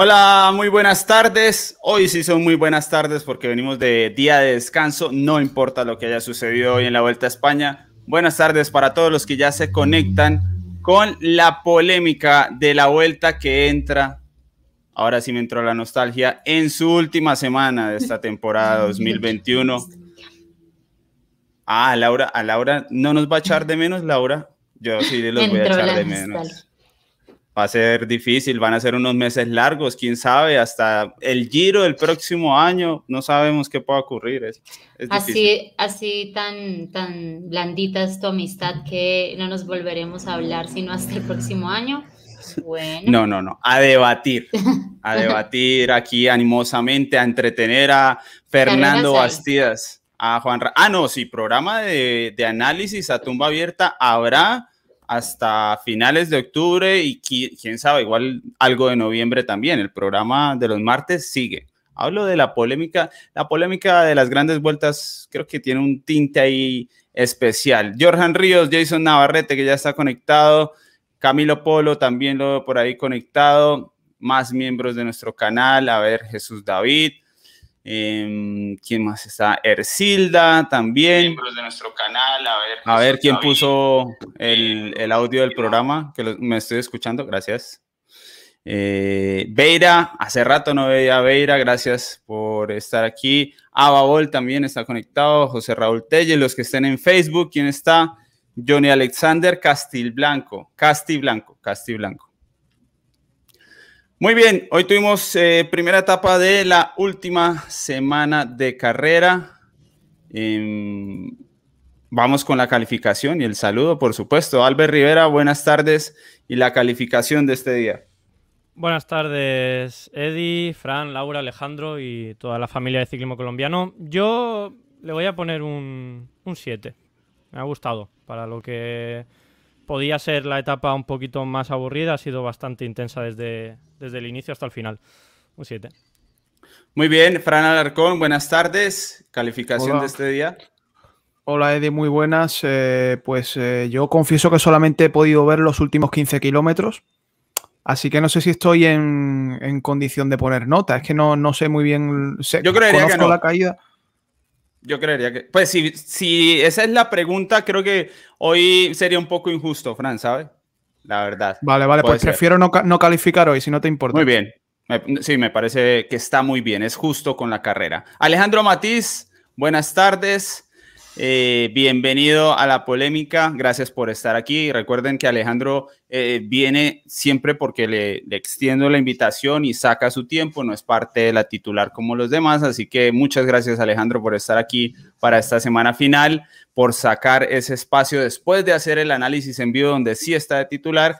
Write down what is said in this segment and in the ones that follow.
Hola, muy buenas tardes. Hoy sí son muy buenas tardes porque venimos de día de descanso. No importa lo que haya sucedido hoy en la Vuelta a España. Buenas tardes para todos los que ya se conectan con la polémica de la Vuelta que entra. Ahora sí me entró la nostalgia en su última semana de esta temporada 2021. Ah, Laura, a Laura no nos va a echar de menos, Laura. Yo sí los voy a echar de menos va a ser difícil, van a ser unos meses largos, quién sabe, hasta el giro del próximo año, no sabemos qué pueda ocurrir. Es, así, así tan, tan blandita es tu amistad que no nos volveremos a hablar sino hasta el próximo año. Bueno. No, no, no, a debatir, a debatir aquí animosamente, a entretener a Fernando Bastidas, a Juan. ah, no, sí, programa de, de análisis a tumba abierta habrá hasta finales de octubre y quién sabe, igual algo de noviembre también. El programa de los martes sigue. Hablo de la polémica, la polémica de las grandes vueltas creo que tiene un tinte ahí especial. Jorjan Ríos, Jason Navarrete que ya está conectado, Camilo Polo también lo veo por ahí conectado, más miembros de nuestro canal, a ver, Jesús David, Em, ¿Quién más está? Ercilda también. Miembros de nuestro canal. A ver, a ver quién puso el, el, audio del programa, que me estoy escuchando. Gracias. Eh, Beira, hace rato no veía a Beira, gracias por estar aquí. Ababol también está conectado. José Raúl Telle, los que estén en Facebook, ¿quién está? Johnny Alexander Castilblanco, Castiblanco, Castiblanco. Muy bien, hoy tuvimos eh, primera etapa de la última semana de carrera. Em, vamos con la calificación y el saludo, por supuesto. Albert Rivera, buenas tardes y la calificación de este día. Buenas tardes, Eddie, Fran, Laura, Alejandro y toda la familia de ciclismo colombiano. Yo le voy a poner un 7. Me ha gustado para lo que podía ser la etapa un poquito más aburrida, ha sido bastante intensa desde, desde el inicio hasta el final. Un 7. Muy bien, Fran Alarcón, buenas tardes. Calificación de este día. Hola Eddie, muy buenas. Eh, pues eh, yo confieso que solamente he podido ver los últimos 15 kilómetros, así que no sé si estoy en, condición de poner nota. Es que no, no sé muy bien. yo creería que no. la caída. Yo creería que, pues si, si esa es la pregunta, creo que hoy sería un poco injusto, Fran, ¿sabes? La verdad. Vale, vale, pues prefiero no, no, calificar hoy, si no te importa. Muy bien. Sí, me parece que está muy bien, es justo con la carrera. Alejandro Matiz, buenas tardes. Eh, bienvenido a la polémica, gracias por estar aquí. Recuerden que Alejandro eh, viene siempre porque le, extiendo la invitación y saca su tiempo, no es parte de la titular como los demás, así que muchas gracias Alejandro por estar aquí para esta semana final, por sacar ese espacio después de hacer el análisis en vivo donde sí está de titular.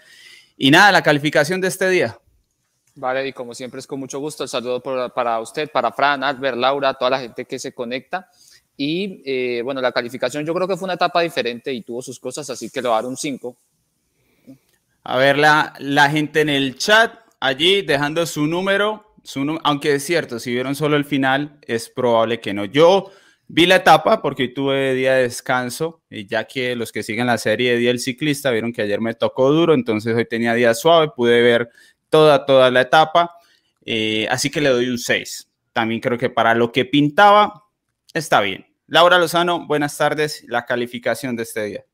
Y nada, la calificación de este día. Vale, y como siempre es con mucho gusto el saludo para usted, para Fran, Albert, Laura, toda la gente que se conecta. Y eh, bueno, la calificación yo creo que fue una etapa diferente y tuvo sus cosas, así que le voy a dar un 5. A ver, la, la, gente en el chat allí dejando su número, su, aunque es cierto, si vieron solo el final, es probable que no. Yo vi la etapa porque hoy tuve día de descanso, y ya que los que siguen la serie de Día del Ciclista vieron que ayer me tocó duro, entonces hoy tenía día suave, pude ver toda, toda la etapa, eh, así que le doy un 6. También creo que para lo que pintaba, está bien. Laura Lozano, buenas tardes. La calificación de este día.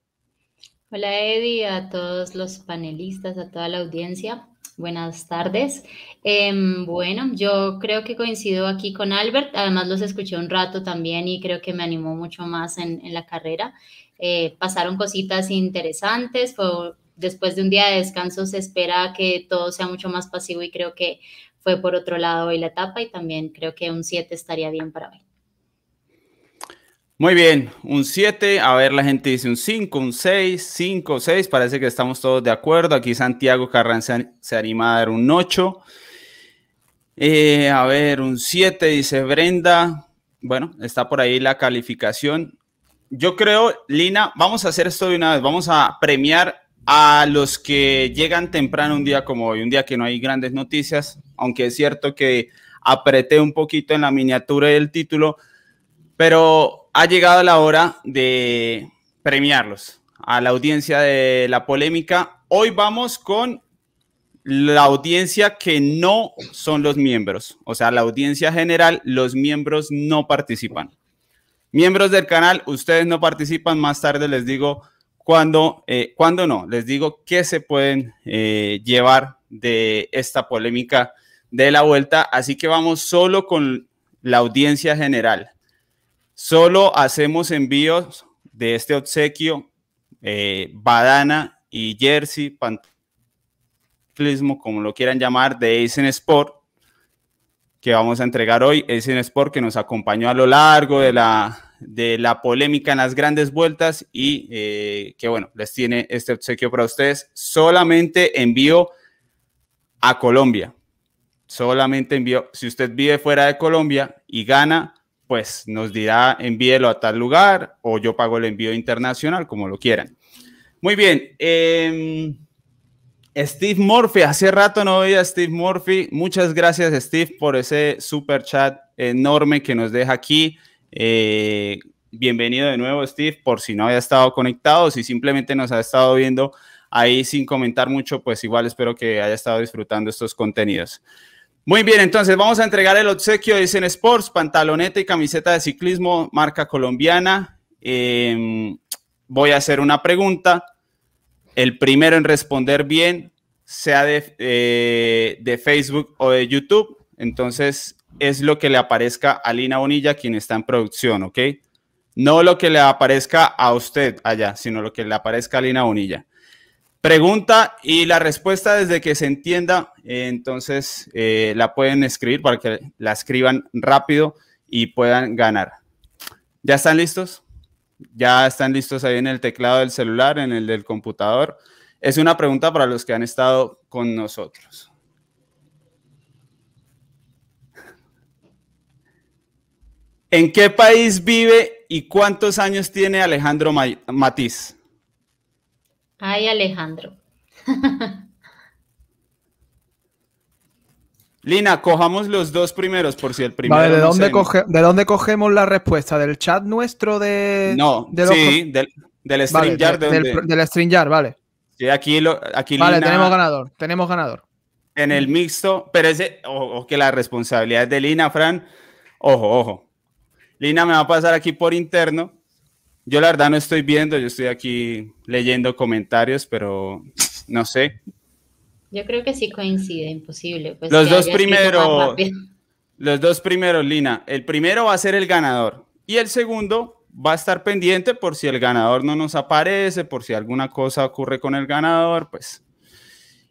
Hola Eddie, a todos los panelistas, a toda la audiencia. Buenas tardes. Em, bueno, yo creo que coincido aquí con Albert. Además los escuché un rato también y creo que me animó mucho más en, la carrera. Eh, pasaron cositas interesantes. después de un día de descanso se espera que todo sea mucho más pasivo y creo que fue por otro lado hoy la etapa y también creo que un 7 estaría bien para hoy. Muy bien, un 7, a ver, la gente dice un 5, un 6, 5, 6, parece que estamos todos de acuerdo. Aquí Santiago Carranza se anima a dar un 8. Eh, a ver, un 7, dice Brenda. Bueno, está por ahí la calificación. Yo creo, Lina, vamos a hacer esto de una vez, vamos a premiar a los que llegan temprano un día como hoy, un día que no hay grandes noticias, aunque es cierto que apreté un poquito en la miniatura del título, pero ha llegado la hora de premiarlos a la audiencia de la polémica. Hoy vamos con la audiencia que no son los miembros, o sea, la audiencia general, los miembros no participan. Miembros del canal, ustedes no participan, más tarde les digo cuándo, eh, no, les digo qué se pueden eh, llevar de esta polémica de la vuelta, así que vamos solo con la audiencia general. Solo hacemos envíos de este obsequio, eh, badana y jersey, como lo quieran llamar, de Eisen Sport, que vamos a entregar hoy. Eisen Sport que nos acompañó a lo largo de la, de la polémica en las grandes vueltas y eh, que bueno, les tiene este obsequio para ustedes. Solamente envío a Colombia. Solamente envío, si usted vive fuera de Colombia y gana, pues nos dirá envíelo a tal lugar o yo pago el envío internacional, como lo quieran. Muy bien. Eh, Steve Murphy, hace rato no veía a Steve Murphy. Muchas gracias, Steve, por ese super chat enorme que nos deja aquí. Eh, bienvenido de nuevo, Steve, por si no había estado conectado, si simplemente nos ha estado viendo ahí sin comentar mucho, pues igual espero que haya estado disfrutando estos contenidos. Muy bien, entonces vamos a entregar el obsequio de Zen Sports, pantaloneta y camiseta de ciclismo, marca colombiana. Em, voy a hacer una pregunta el primero en responder bien, sea eh, de, Facebook o de YouTube. Entonces, es lo que le aparezca a Lina Bonilla, quien está en producción, ¿ok? No lo que le aparezca a usted allá, sino lo que le aparezca a Lina Bonilla. Pregunta y la respuesta desde que se entienda, entonces eh, la pueden escribir para que la escriban rápido y puedan ganar. ¿Ya están listos? ya están listos ahí en el teclado del celular, en el del computador. Es una pregunta para los que han estado con nosotros. ¿En qué país vive y cuántos años tiene Alejandro Matiz? Ay, Alejandro. Lina, cojamos los dos primeros por si el primero. Vale, ¿de, dónde, ¿de dónde cogemos la respuesta? ¿Del chat nuestro de.? No, sí, del, del StreamYard. del, del StreamYard, vale. Sí, aquí, lo, aquí Vale, tenemos ganador, tenemos ganador. En el mixto, pero ese, ojo, que la responsabilidad es de Lina, Fran. Ojo, ojo. Lina me va a pasar aquí por interno. Yo la verdad no estoy viendo, yo estoy aquí leyendo comentarios, pero no sé. Yo creo que sí coincide, imposible. Pues los dos primeros, los dos primeros, Lina. El primero va a ser el ganador y el segundo va a estar pendiente por si el ganador no nos aparece, por si alguna cosa ocurre con el ganador, pues.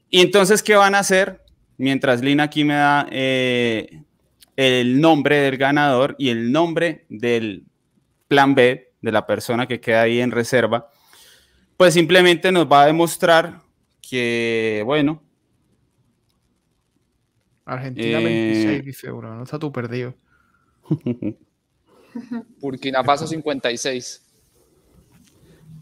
Y entonces, ¿qué van a hacer? Mientras Lina aquí me da eh, el nombre del ganador y el nombre del plan B, de la persona que queda ahí en reserva, pues simplemente nos va a demostrar que, bueno, Argentina 26, eh, dice uno, no está tú perdido. Burkina Faso 56.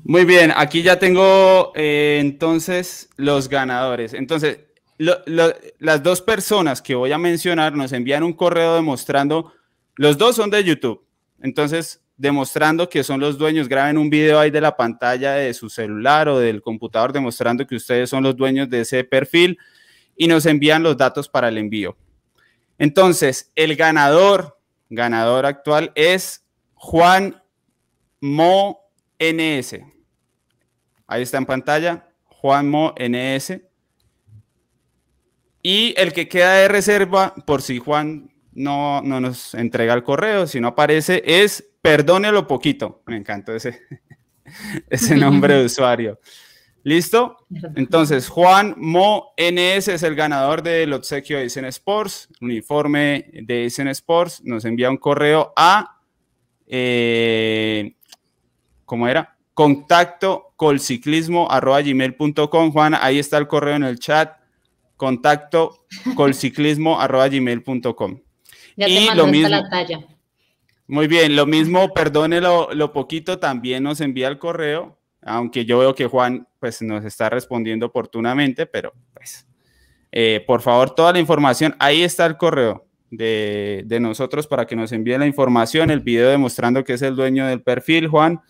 Muy bien, aquí ya tengo eh, entonces los ganadores. Entonces, las dos personas que voy a mencionar nos envían un correo demostrando, los dos son de YouTube, entonces demostrando que son los dueños, graben un video ahí de la pantalla de su celular o del computador demostrando que ustedes son los dueños de ese perfil y nos envían los datos para el envío. Entonces, el ganador, ganador actual es Juan Mo NS. Ahí está en pantalla, Juan Mo NS. Y el que queda de reserva, por si Juan no, no nos entrega el correo, si no aparece, es Perdónelo Poquito. Me encantó ese, ese nombre de usuario. ¿Listo? Entonces, Juan Mo NS es el ganador del obsequio de Isen Sports, uniforme de Isen Sports. Nos envía un correo a, eh, ¿cómo era? Contacto colciclismo arroba gmail.com. Juan, ahí está el correo en el chat. Contacto colciclismo Ya te y lo mismo, la talla. Muy bien, lo mismo, perdone lo poquito, también nos envía el correo aunque yo veo que Juan pues nos está respondiendo oportunamente, pero pues eh, por favor toda la información, ahí está el correo de, de, nosotros para que nos envíe la información, el video demostrando que es el dueño del perfil, Juan,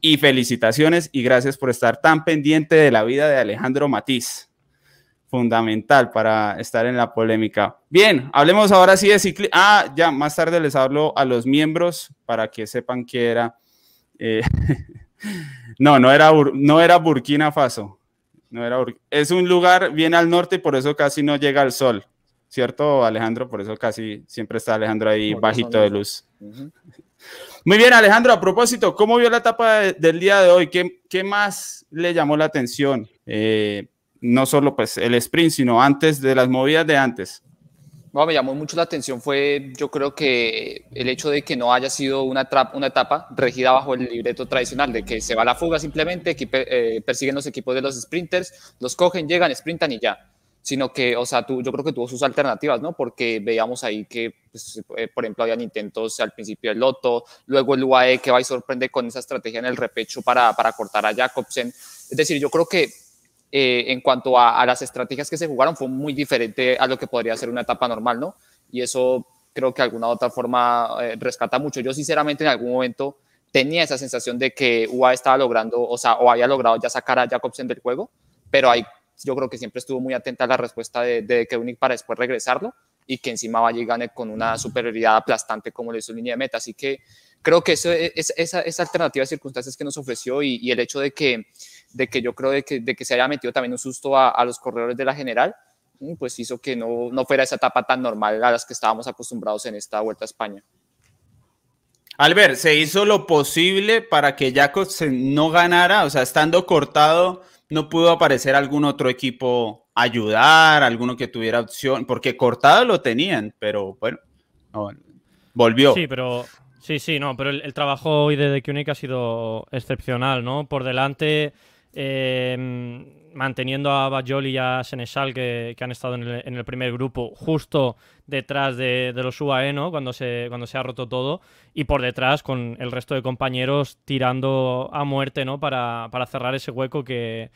y felicitaciones y gracias por estar tan pendiente de la vida de Alejandro Matiz. Fundamental para estar en la polémica. Bien, hablemos ahora sí de ciclismo. Ah, ya, más tarde les hablo a los miembros para que sepan que era. Eh, no, no era, no era Burkina Faso. No era es un lugar bien al norte y por eso casi no llega el sol. ¿Cierto, Alejandro? Por eso casi siempre está Alejandro ahí bajito de luz. Muy bien, Alejandro, a propósito, ¿cómo vio la etapa del día de hoy? ¿Qué, ¿Qué, más le llamó la atención? Eh, no solo pues el sprint, sino antes de las movidas de antes. No, me llamó mucho la atención fue, yo creo que el hecho de que no haya sido una, una etapa regida bajo el libreto tradicional, de que se va la fuga simplemente, eh, persiguen los equipos de los sprinters, los cogen, llegan, sprintan y ya. Sino que, o sea, tú, yo creo que tuvo sus alternativas, ¿no? Porque veíamos ahí que, pues, eh, por ejemplo, habían intentos al principio del Loto, luego el UAE que va y sorprende con esa estrategia en el repecho para, para cortar a Jacobsen. Es decir, yo creo que eh, en cuanto a, las estrategias que se jugaron fue muy diferente a lo que podría ser una etapa normal, ¿no? Y eso creo que de alguna u otra forma eh, rescata mucho. Yo sinceramente en algún momento tenía esa sensación de que UA estaba logrando, o sea, o había logrado ya sacar a Jacobsen del juego, pero ahí yo creo que siempre estuvo muy atenta a la respuesta de, de Koenig para después regresarlo y que encima va a llegar con una superioridad aplastante como le hizo línea de meta. Así que creo que esa alternativa de circunstancias que nos ofreció y, y el hecho de que de que yo creo de que, de que se haya metido también un susto a, los corredores de la general, mm, pues hizo que no, no fuera esa etapa tan normal a las que estábamos acostumbrados en esta Vuelta a España. Albert, se hizo lo posible para que Jacobsen no ganara, o sea, estando cortado, no pudo aparecer algún otro equipo ayudar, alguno que tuviera opción, porque cortado lo tenían, pero bueno, volvió. Sí, pero sí, sí, no, pero el, trabajo hoy de The ha sido excepcional, ¿no? Por delante Em, manteniendo a Bajol y a Seneschal que, han estado en el, primer grupo justo detrás de, los UAE, ¿no? Cuando se, cuando se ha roto todo y por detrás con el resto de compañeros tirando a muerte, ¿no? Para, cerrar ese hueco que,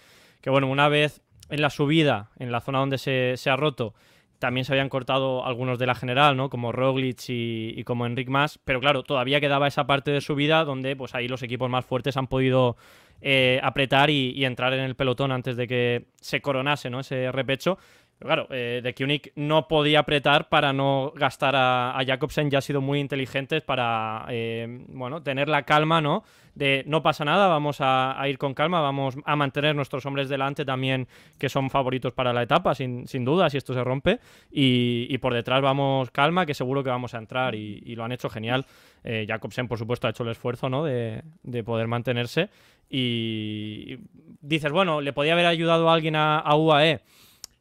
bueno, una vez en la subida, en la zona donde se, ha roto, también se habían cortado algunos de la general, ¿no? Como Roglic y, como Enric Mas, pero claro, todavía quedaba esa parte de subida donde pues ahí los equipos más fuertes han podido eh, apretar y, entrar en el pelotón antes de que se coronase ¿no? ese repecho. Claro, eh, de Kunik no podía apretar para no gastar a, Jacobsen, ya ha sido muy inteligentes para eh, bueno, tener la calma, ¿no? De no pasa nada, vamos a, ir con calma, vamos a mantener nuestros hombres delante también, que son favoritos para la etapa, sin, duda, si esto se rompe. Y, por detrás vamos calma, que seguro que vamos a entrar y, lo han hecho genial. Jacobsen, por supuesto, ha hecho el esfuerzo ¿no? de, de poder mantenerse y dices, bueno, ¿le podía haber ayudado a alguien a, UAE?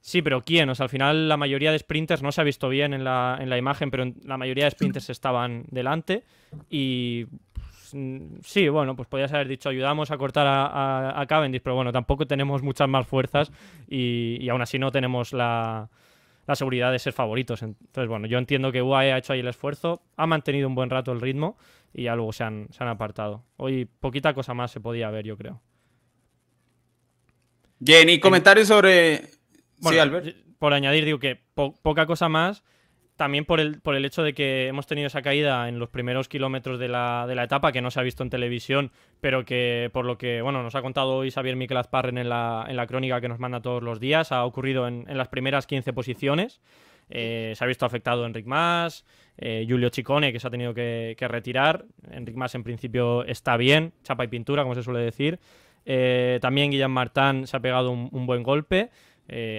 Sí, pero ¿quién? O sea, al final la mayoría de sprinters no se ha visto bien en la, en la imagen, pero la mayoría de sprinters estaban delante. Y pues, sí, bueno, pues podías haber dicho, ayudamos a cortar a, a, Cavendish, pero bueno, tampoco tenemos muchas más fuerzas y, y aún así no tenemos la, la, seguridad de ser favoritos. Entonces, bueno, yo entiendo que UAE ha hecho ahí el esfuerzo, ha mantenido un buen rato el ritmo y ya luego se han, se han apartado. Hoy poquita cosa más se podía ver, yo creo. Jenny, comentarios sobre... sí, Albert. Por añadir, digo que poca cosa más, también por el, por el hecho de que hemos tenido esa caída en los primeros kilómetros de la, de la etapa, que no se ha visto en televisión, pero que por lo que bueno nos ha contado hoy Xavier Miquel Azparren en la, en la crónica que nos manda todos los días, ha ocurrido en, en las primeras 15 posiciones. Eh, se ha visto afectado Enric Mas, eh, Julio Chicone, que se ha tenido que, retirar. Enric Mas en principio está bien, chapa y pintura, como se suele decir. Eh, también Guillaume Martán se ha pegado un, buen golpe,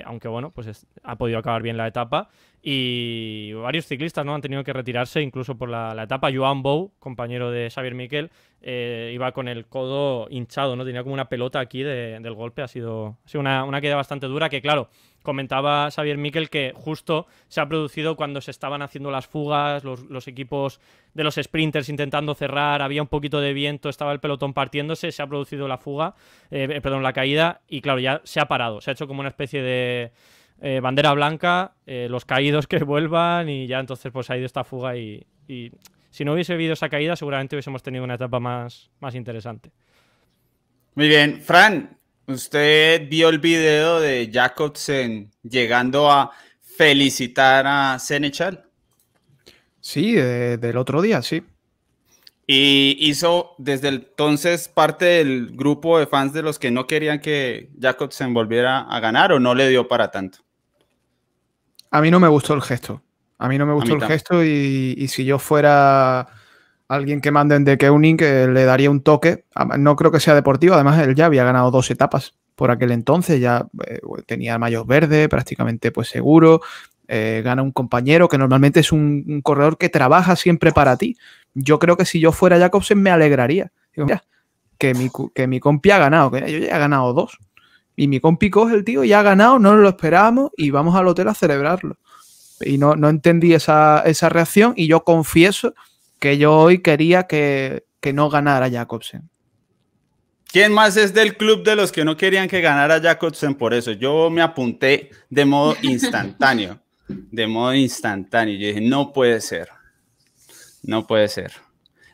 aunque bueno, pues ha podido acabar bien la etapa. Y varios ciclistas ¿no? han tenido que retirarse, incluso por la, etapa. Joan Bou, compañero de Xavier Miquel, iba con el codo hinchado, ¿no? Tenía como una pelota aquí del golpe. Ha sido, una, una queda bastante dura que, claro, comentaba Xavier Miquel que justo se ha producido cuando se estaban haciendo las fugas, los, equipos de los sprinters intentando cerrar, había un poquito de viento, estaba el pelotón partiéndose, se ha producido la fuga, eh, eh, perdón, la caída, y claro, ya se ha parado, se ha hecho como una especie de eh, bandera blanca, los caídos que vuelvan, y ya entonces pues ha ido esta fuga y, si no hubiese habido esa caída, seguramente hubiésemos tenido una etapa más, más interesante. Muy bien, Fran, Usted vio el video de Jacobsen llegando a felicitar a Senechal. Sí, del otro día, sí. Y hizo desde entonces parte del grupo de fans de los que no querían que Jacobsen volviera a ganar o no le dio para tanto. A mí no me gustó el gesto. A mí no me gustó el gesto y, si yo fuera alguien que mande en The Keuning, que le daría un toque. No creo que sea deportivo, además él ya había ganado dos etapas por aquel entonces, ya eh, tenía mayor verde, prácticamente pues seguro. Eh, gana un compañero que normalmente es un, corredor que trabaja siempre para ti. Yo creo que si yo fuera Jacobsen me alegraría. que mi, que mi compi ha ganado, que yo ya he ganado dos. Y mi compi coge el tío, ya ha ganado, no lo esperábamos y vamos al hotel a celebrarlo. Y no, no entendí esa, reacción y yo confieso que yo hoy quería que, no ganara Jacobsen. ¿Quién más es del club de los que no querían que ganara Jacobsen por eso? Yo me apunté de modo instantáneo. de modo instantáneo. Yo dije, no puede ser. No puede ser.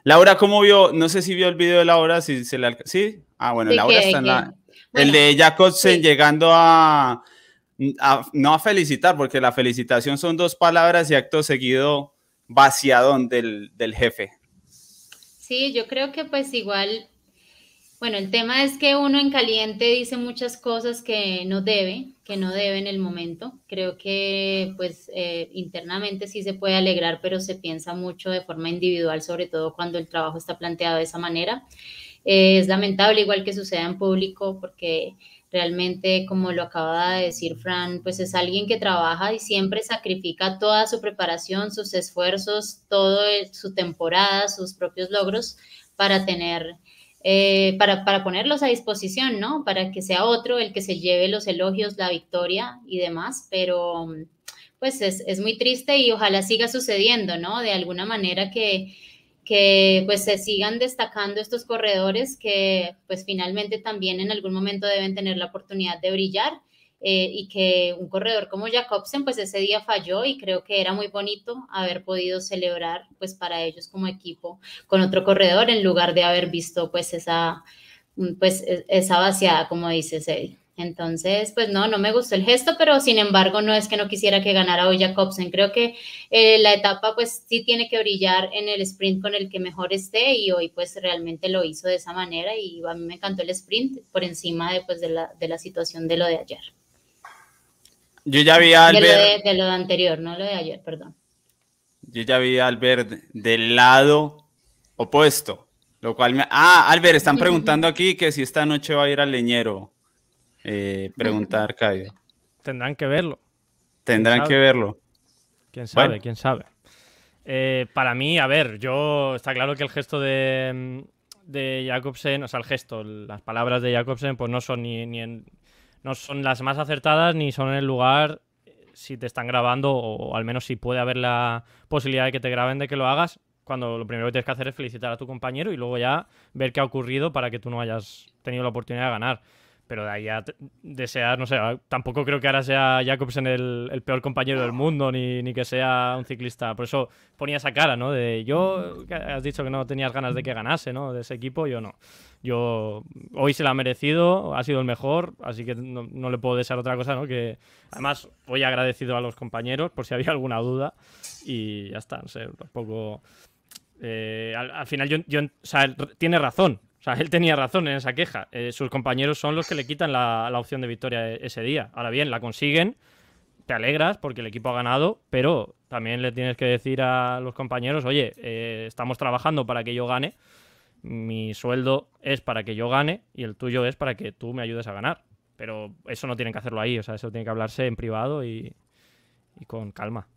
Laura, ¿cómo vio? No sé si vio el video de Laura, si se le ¿Sí? Ah, bueno, Laura está en la el de Jacobsen llegando a, no a felicitar, porque la felicitación son dos palabras y acto seguido vaciadón del, del jefe. Sí, yo creo que pues igual, bueno, el tema es que uno en caliente dice muchas cosas que no debe, que no debe en el momento. Creo que pues eh, internamente sí se puede alegrar, pero se piensa mucho de forma individual, sobre todo cuando el trabajo está planteado de esa manera. Eh, es lamentable, igual que suceda en público, porque realmente, como lo acaba de decir Fran, pues es alguien que trabaja y siempre sacrifica toda su preparación, sus esfuerzos, toda su temporada, sus propios logros para tener, eh, para, para ponerlos a disposición, ¿no? Para que sea otro el que se lleve los elogios, la victoria y demás, pero pues es, es muy triste y ojalá siga sucediendo, ¿no? De alguna manera que que pues se sigan destacando estos corredores que pues finalmente también en algún momento deben tener la oportunidad de brillar eh, y que un corredor como Jacobsen pues ese día falló y creo que era muy bonito haber podido celebrar pues para ellos como equipo con otro corredor en lugar de haber visto pues esa pues e-, esa vaciada como dices Eddie. Entonces, pues no, no me gustó el gesto, pero sin embargo no es que no quisiera que ganara hoy Jacobsen. Creo que eh, la etapa pues sí tiene que brillar en el sprint con el que mejor esté y hoy pues realmente lo hizo de esa manera y a mí me encantó el sprint por encima de, pues, de, la, de la situación de lo de ayer. Yo ya vi a Albert... De lo, de, anterior, no lo de ayer, perdón. Yo ya vi a Albert del lado opuesto, lo cual me... Ah, Albert, están preguntando aquí que si esta noche va a ir al leñero eh, preguntar, Caio. Tendrán que verlo. Tendrán que verlo. Quién sabe, quién sabe. Eh, para mí, a ver, yo está claro que el gesto de, de Jacobsen, o sea, el gesto, las palabras de Jacobsen, pues no son ni, ni no son las más acertadas ni son en el lugar si te están grabando o, al menos si puede haber la posibilidad de que te graben de que lo hagas cuando lo primero que tienes que hacer es felicitar a tu compañero y luego ya ver qué ha ocurrido para que tú no hayas tenido la oportunidad de ganar pero de ahí a desear, no sé, tampoco creo que ahora sea Jacobsen el, el peor compañero del mundo, ni, ni, que sea un ciclista. Por eso ponía esa cara, ¿no? De yo, has dicho que no tenías ganas de que ganase, ¿no? De ese equipo, yo no. Yo hoy se la ha merecido, ha sido el mejor, así que no, le puedo desear otra cosa, ¿no? Que además hoy agradecido a los compañeros por si había alguna duda y ya está, no sé, tampoco... Eh, al, final, yo, yo, o sea, tiene razón sea, él tenía razón en esa queja. Eh, sus compañeros son los que le quitan la, opción de victoria e-, ese día. Ahora bien, la consiguen, te alegras porque el equipo ha ganado, pero también le tienes que decir a los compañeros, oye, eh, estamos trabajando para que yo gane, mi sueldo es para que yo gane y el tuyo es para que tú me ayudes a ganar. Pero eso no tienen que hacerlo ahí, o sea, eso tiene que hablarse en privado y, con calma.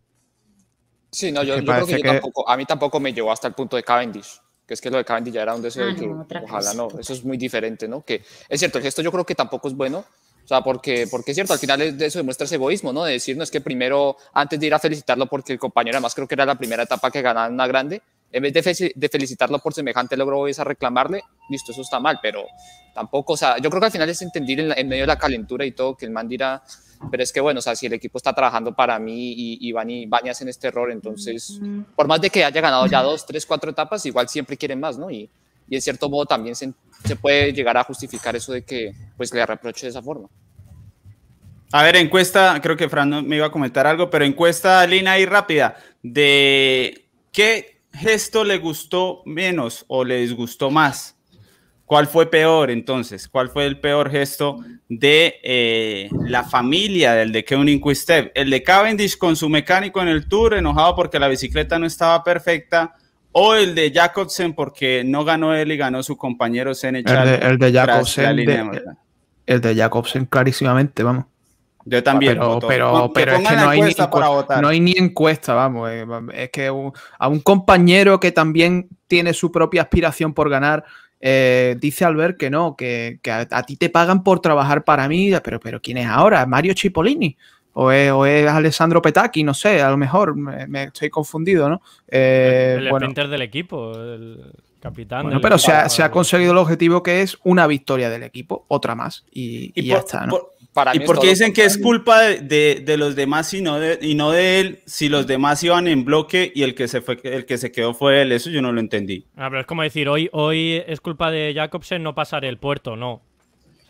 Sí, no, yo, creo que, Tampoco, a mí tampoco me llevó hasta el punto de Cavendish que es que lo de Cavendish ya era un deseo ah, ojalá no, eso es muy diferente, ¿no? Que es cierto, el gesto yo creo que tampoco es bueno, o sea, porque, porque es cierto, al final de eso demuestra ese egoísmo, ¿no? De decir, no es que primero, antes de ir a felicitarlo porque el compañero, además creo que era la primera etapa que ganaba una grande, en vez de, de felicitarlo por semejante logro, es a reclamarle, listo, eso está mal, pero tampoco, o sea, yo creo que al final es entender en, en medio de la calentura y todo, que el man dirá, pero es que bueno, o sea, si el equipo está trabajando para mí y, y van y bañas en este error, entonces, por más de que haya ganado ya dos, tres, cuatro etapas, igual siempre quieren más, ¿no? Y, y en cierto modo también se, se, puede llegar a justificar eso de que pues le reproche de esa forma. A ver, encuesta, creo que Fran me iba a comentar algo, pero encuesta, Lina, y rápida, de qué gesto le gustó menos o le disgustó más ¿Cuál fue peor entonces? ¿Cuál fue el peor gesto de eh, la familia del de Quistev? ¿El de Cavendish con su mecánico en el tour, enojado porque la bicicleta no estaba perfecta? ¿O el de Jacobsen porque no ganó él y ganó su compañero Senechal? El de, el de Jacobsen, el de Jacobsen clarísimamente, vamos. Yo también. Pero, pero, pero es que no hay, ni, no hay, ni, encuesta, vamos. Eh, es que a un compañero que también tiene su propia aspiración por ganar, eh, dice Albert que no, que, a, ti te pagan por trabajar para mí, pero, pero ¿quién es ahora? ¿Mario Cipollini? O es, o es Alessandro Petacchi, no sé, a lo mejor me, estoy confundido, ¿no? Eh, el bueno. del equipo, el capitán. Bueno, pero se ha, se ha, conseguido el objetivo que es una victoria del equipo, otra más, y, ya está, ¿no? ¿Y por qué dicen que es culpa de, de, los demás y no de, y no de él si los demás iban en bloque y el que se fue el que se quedó fue él? Eso yo no lo entendí. Ah, pero es como decir, hoy, hoy es culpa de Jacobsen no pasar el puerto, no.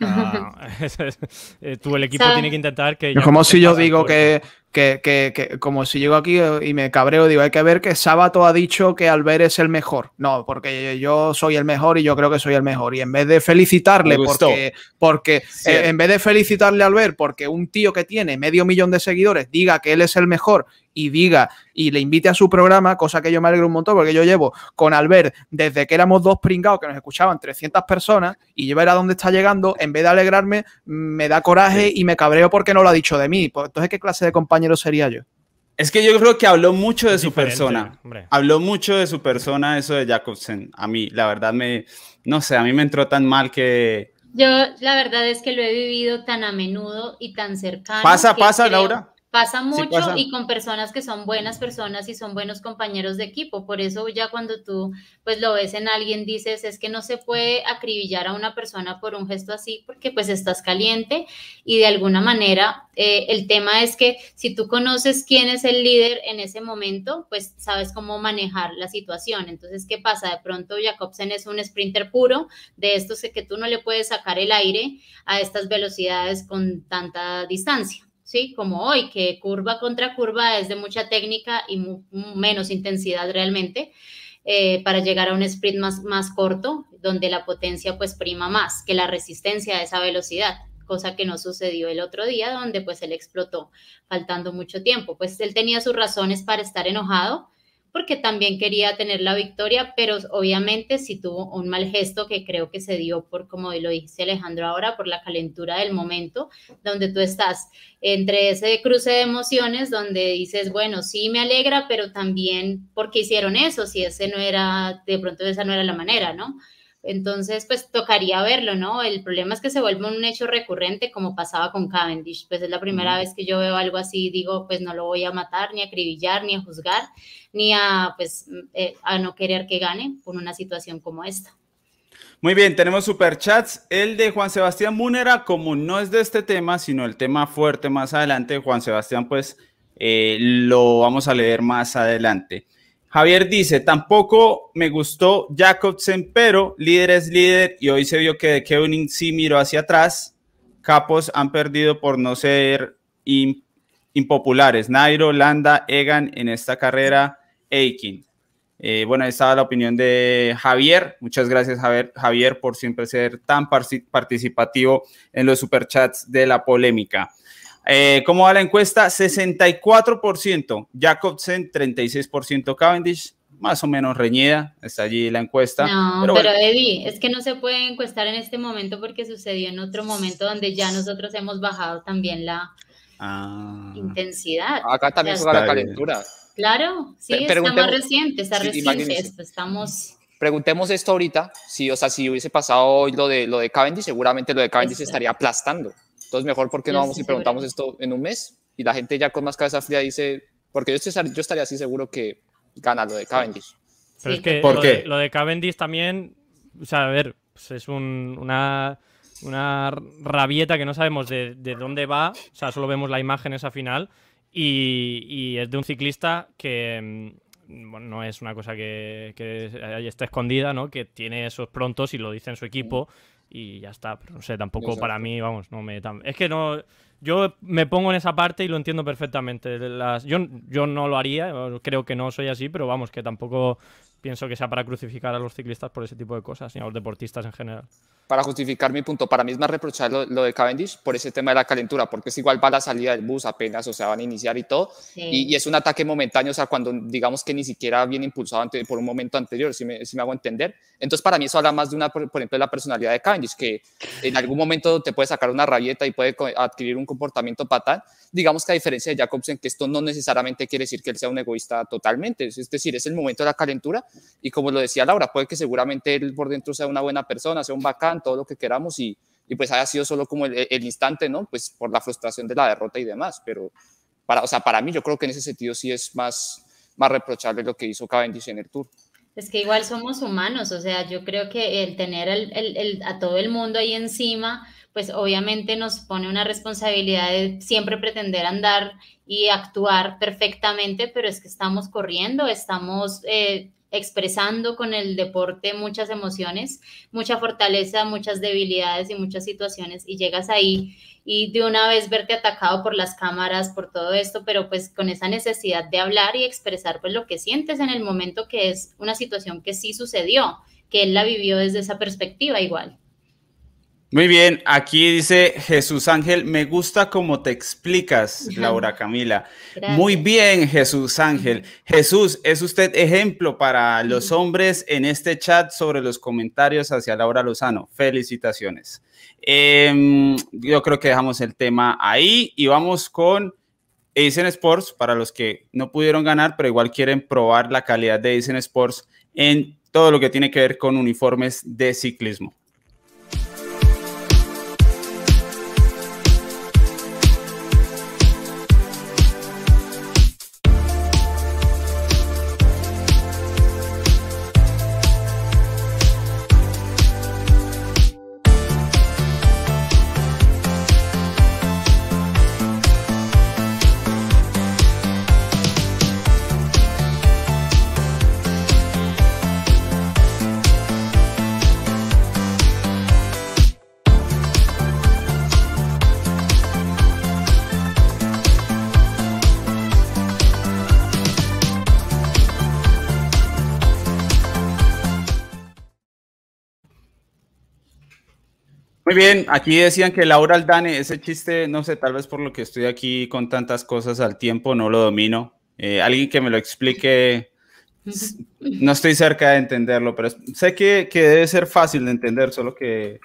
Tú el equipo tiene que intentar que... Es como si yo digo que, que, que, como si llego aquí y me cabreo, digo, hay que ver que Sábato ha dicho que Albert es el mejor. No, porque yo soy el mejor y yo creo que soy el mejor. Y en vez de felicitarle, porque, porque eh, en vez de felicitarle a Albert, porque un tío que tiene medio millón de seguidores diga que él es el mejor y diga y le invite a su programa, cosa que yo me alegro un montón porque yo llevo con Albert desde que éramos dos pringados que nos escuchaban 300 personas y yo ver a dónde está llegando, en vez de alegrarme, me da coraje y me cabreo porque no lo ha dicho de mí. Pues entonces, ¿qué clase de compañero sería yo? Es que yo creo que habló mucho de su persona. Habló mucho de su persona eso de Jacobsen. A mí, la verdad, me, no sé, a mí me entró tan mal que... Yo, la verdad es que lo he vivido tan a menudo y tan cercano. Pasa, pasa, Laura. Pasa mucho y con personas que son buenas personas y son buenos compañeros de equipo. Por eso ya cuando tú pues lo ves en alguien dices es que no se puede acribillar a una persona por un gesto así porque pues estás caliente y de alguna manera eh, el tema es que si tú conoces quién es el líder en ese momento pues sabes cómo manejar la situación. Entonces, ¿qué pasa? De pronto Jacobsen es un sprinter puro de estos que tú no le puedes sacar el aire a estas velocidades con tanta distancia. ¿Sí? Como hoy, que curva contra curva es de mucha técnica y menos intensidad realmente, eh, para llegar a un sprint más, más corto, donde la potencia pues prima más que la resistencia a esa velocidad cosa que no sucedió el otro día, donde pues él explotó faltando mucho tiempo. Pues él tenía sus razones para estar enojado, porque también quería tener la victoria, pero obviamente si tuvo un mal gesto que creo que se dio por, como lo dice Alejandro ahora, por la calentura del momento, donde tú estás entre ese cruce de emociones, donde dices, bueno, sí me alegra, pero también, ¿por qué hicieron eso? Si ese no era, de pronto esa no era la manera, ¿no? Entonces, pues tocaría verlo, ¿no? El problema es que se vuelve un hecho recurrente como pasaba con Cavendish. Pues es la primera vez que yo veo algo así, digo, pues no lo voy a matar, ni a acribillar, ni a juzgar, ni a, pues, eh, a no querer que gane por una situación como esta. Muy bien, tenemos superchats. El de Juan Sebastián Munera, como no es de este tema, sino el tema fuerte más adelante, Juan Sebastián, pues eh, lo vamos a leer más adelante. Javier dice, tampoco me gustó Jacobsen, pero líder es líder y hoy se vio que de Kevin sí miró hacia atrás. Capos han perdido por no ser impopulares. Nairo, Landa, Egan en esta carrera, Aikin. Eh, bueno, ahí estaba la opinión de Javier. Muchas gracias, Javier, Javier, por siempre ser tan participativo en los superchats de la polémica. Eh, ¿Cómo va la encuesta? 64% Jacobsen, 36% Cavendish, más o menos reñida, está allí la encuesta. No, pero, Eddie, es que no se puede encuestar en este momento porque sucedió en otro momento donde ya nosotros hemos bajado también la ah. intensidad. Acá también fue la calentura. Claro, sí, está más reciente, está reciente esto, estamos... Preguntemos esto ahorita, si, o sea, si hubiese pasado hoy lo de, lo de Cavendish, seguramente lo de Cavendish estaría aplastando. Entonces, mejor porque no vamos y preguntamos esto en un mes y la gente ya con más cabeza fría dice, porque yo, yo estaría así seguro que gana lo de Cavendish. Pero es que lo, De, lo, De, Cavendish también, o sea, a ver, pues es una, una rabieta que no sabemos de, de, dónde va, o sea, solo vemos la imagen esa final y, y es de un ciclista que mm, bueno, no es una cosa que, que está escondida, ¿no? Que tiene esos prontos y lo dice en su equipo y ya está. Pero no sé, tampoco para mí, vamos, no me. Es que no. yo me pongo en esa parte y lo entiendo perfectamente. Las, yo, yo no lo haría, creo que no soy así, pero vamos, que tampoco pienso que sea para crucificar a los ciclistas por ese tipo de cosas, ni a los deportistas en general para justificar mi punto, para mí es más reprochar lo, de Cavendish por ese tema de la calentura, porque es igual va la salida del bus apenas, o sea, van a iniciar y todo, y, es un ataque momentáneo, o sea, cuando digamos que ni siquiera viene impulsado por un momento anterior, si me, si me hago entender. Entonces, para mí eso habla más de una, por, ejemplo, de la personalidad de Cavendish, que en algún momento te puede sacar una rabieta y puede adquirir un comportamiento fatal. Digamos que a diferencia de Jacobsen, que esto no necesariamente quiere decir que él sea un egoísta totalmente, es decir, es el momento de la calentura, y como lo decía Laura, puede que seguramente él por dentro sea una buena persona, sea un bacán, todo lo que queramos y, y pues haya sido solo como el, el, instante, ¿no? Pues por la frustración de la derrota y demás, pero para, o sea, para mí yo creo que en ese sentido sí es más, más reprochable lo que hizo Cavendish en el Tour. Es que igual somos humanos, o sea, yo creo que el tener el, el, a todo el mundo ahí encima, pues obviamente nos pone una responsabilidad de siempre pretender andar y actuar perfectamente, pero es que estamos corriendo, estamos eh, expresando con el deporte muchas emociones, mucha fortaleza, muchas debilidades y muchas situaciones y llegas ahí y de una vez verte atacado por las cámaras, por todo esto, pero pues con esa necesidad de hablar y expresar pues lo que sientes en el momento que es una situación que sí sucedió, que él la vivió desde esa perspectiva igual. Muy bien, aquí dice Jesús Ángel, me gusta cómo te explicas, Laura Camila. Muy bien, Jesús Ángel. Jesús, ¿es usted ejemplo para los hombres en este chat sobre los comentarios hacia Laura Lozano? Felicitaciones. Em, yo creo que dejamos el tema ahí y vamos con Edison Sports, para los que no pudieron ganar, pero igual quieren probar la calidad de Edison Sports en todo lo que tiene que ver con uniformes de ciclismo. Muy bien, aquí decían que Laura Aldane, ese chiste, no sé, tal vez por lo que estoy aquí con tantas cosas al tiempo, no lo domino. Eh, alguien que me lo explique, no estoy cerca de entenderlo, pero sé que, que, debe ser fácil de entender, solo que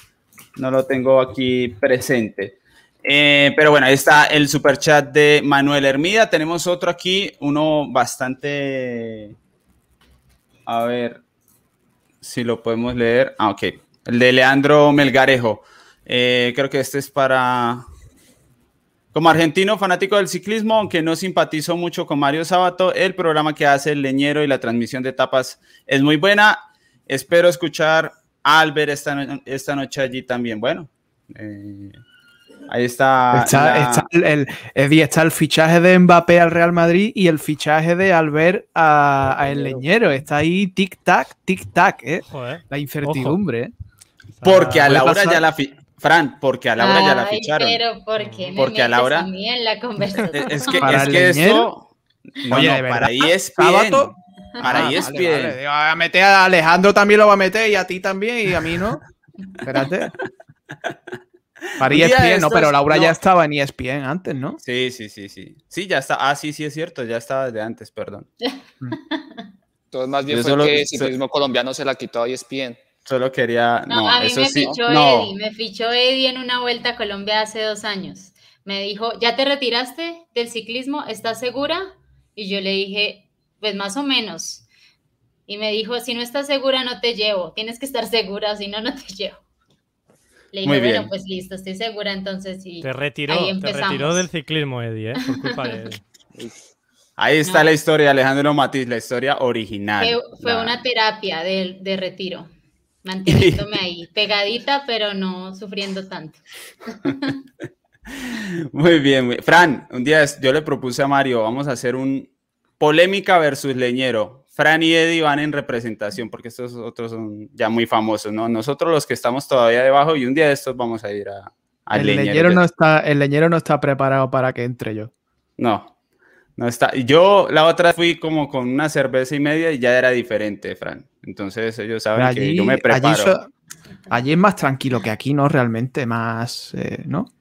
no lo tengo aquí presente. Eh, pero bueno, ahí está el super chat de Manuel Hermida. Tenemos otro aquí, uno bastante... A ver si lo podemos leer. Ah, ok. El de Leandro Melgarejo. Eh, creo que este es para... Como argentino fanático del ciclismo, aunque no simpatizo mucho con Mario Sabato, el programa que hace el leñero y la transmisión de etapas es muy buena. Espero escuchar a Albert esta, esta noche allí también. Bueno, eh, ahí está. Está, el, está el fichaje de Mbappé al Real Madrid y el fichaje de Albert a, el leñero. Está ahí tic-tac, tic-tac, ¿eh? la incertidumbre. ¿eh? Porque a Laura ya la Fran, porque a Laura ya la ficharon. Pero ¿por qué me porque a Laura a mí en la conversación? Es que, es que esto no, Oye, no, para ahí es bien. Para ahí es bien. A meter a Alejandro también lo va a meter y a ti también y a mí no. Espérate. Para ESPN, no, pero Laura ya estaba en ESPN antes, ¿no? Sí, sí, sí, sí. Sí, ya está. Ah, sí, sí, es cierto, ya estaba desde antes, perdón. Entonces, más bien fue que el ciclismo colombiano se la quitó a ESPN. Solo quería. No, a mí me fichó Eddie. Me fichó Eddie en una vuelta a Colombia hace dos años. Me dijo, ¿ya te retiraste del ciclismo? ¿Estás segura? Y yo le dije, pues más o menos. Y me dijo, si no estás segura, no te llevo. Tienes que estar segura, si no, no te llevo. Le dije, bueno, pues listo, estoy segura entonces. Y te retiró, te retiró del ciclismo, Eddie, ¿eh? por culpa de Eddie. Ahí está la historia, Alejandro Matiz, la historia original. Fue, una terapia de, de retiro manteniéndome ahí, pegadita, pero no sufriendo tanto. Muy bien, Fran, un día yo le propuse a Mario, vamos a hacer un polémica versus leñero. Fran y Eddie van en representación porque estos otros son ya muy famosos, ¿no? Nosotros los que estamos todavía debajo y un día de estos vamos a ir a, el leñero, no está, el leñero no está preparado para que entre yo. No, no está. Yo la otra fui como con una cerveza y media y ya era diferente, Fran. Entonces ellos saben que yo me preparo. Allí, es más tranquilo que aquí, ¿no? Realmente más, eh, ¿no?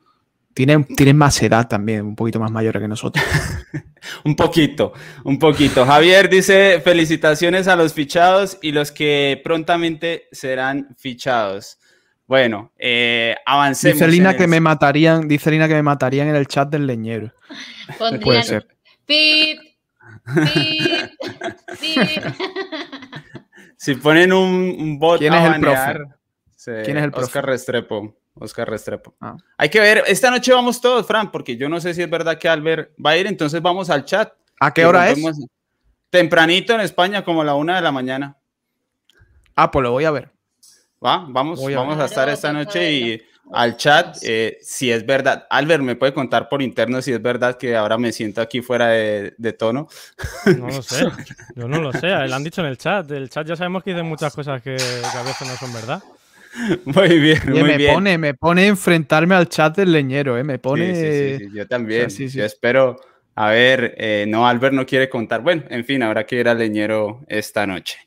Tienen, tienen más edad también, un poquito más mayores que nosotros. un poquito, un poquito. Javier dice felicitaciones a los fichados y los que prontamente serán fichados. Bueno, eh, avancemos. Dice Lina que me matarían, dice Lina que me matarían en el chat del leñero. Puede ser. Pip, si ponen un, bot ¿Quién es el profe? ¿Quién es el profe? Oscar Restrepo. Oscar Restrepo. Ah. Hay que ver, esta noche vamos todos, Fran, porque yo no sé si es verdad que Albert va a ir, entonces vamos al chat. ¿A qué hora es? Tempranito en España, como la una de la mañana. Ah, pues lo voy a ver. Va, vamos, vamos a estar esta noche y al chat eh, si es verdad. Albert, ¿me puede contar por interno si es verdad que ahora me siento aquí fuera de, tono? No lo sé, yo no lo sé, lo han dicho en el chat. El chat ya sabemos que dicen muchas cosas que, a veces no son verdad. Muy bien, muy me bien. Pone, me pone enfrentarme al chat del leñero, ¿eh? me pone... Sí, sí, yo también, yo espero... A ver, eh, no, Albert no quiere contar. Bueno, en fin, habrá que ir al leñero esta noche.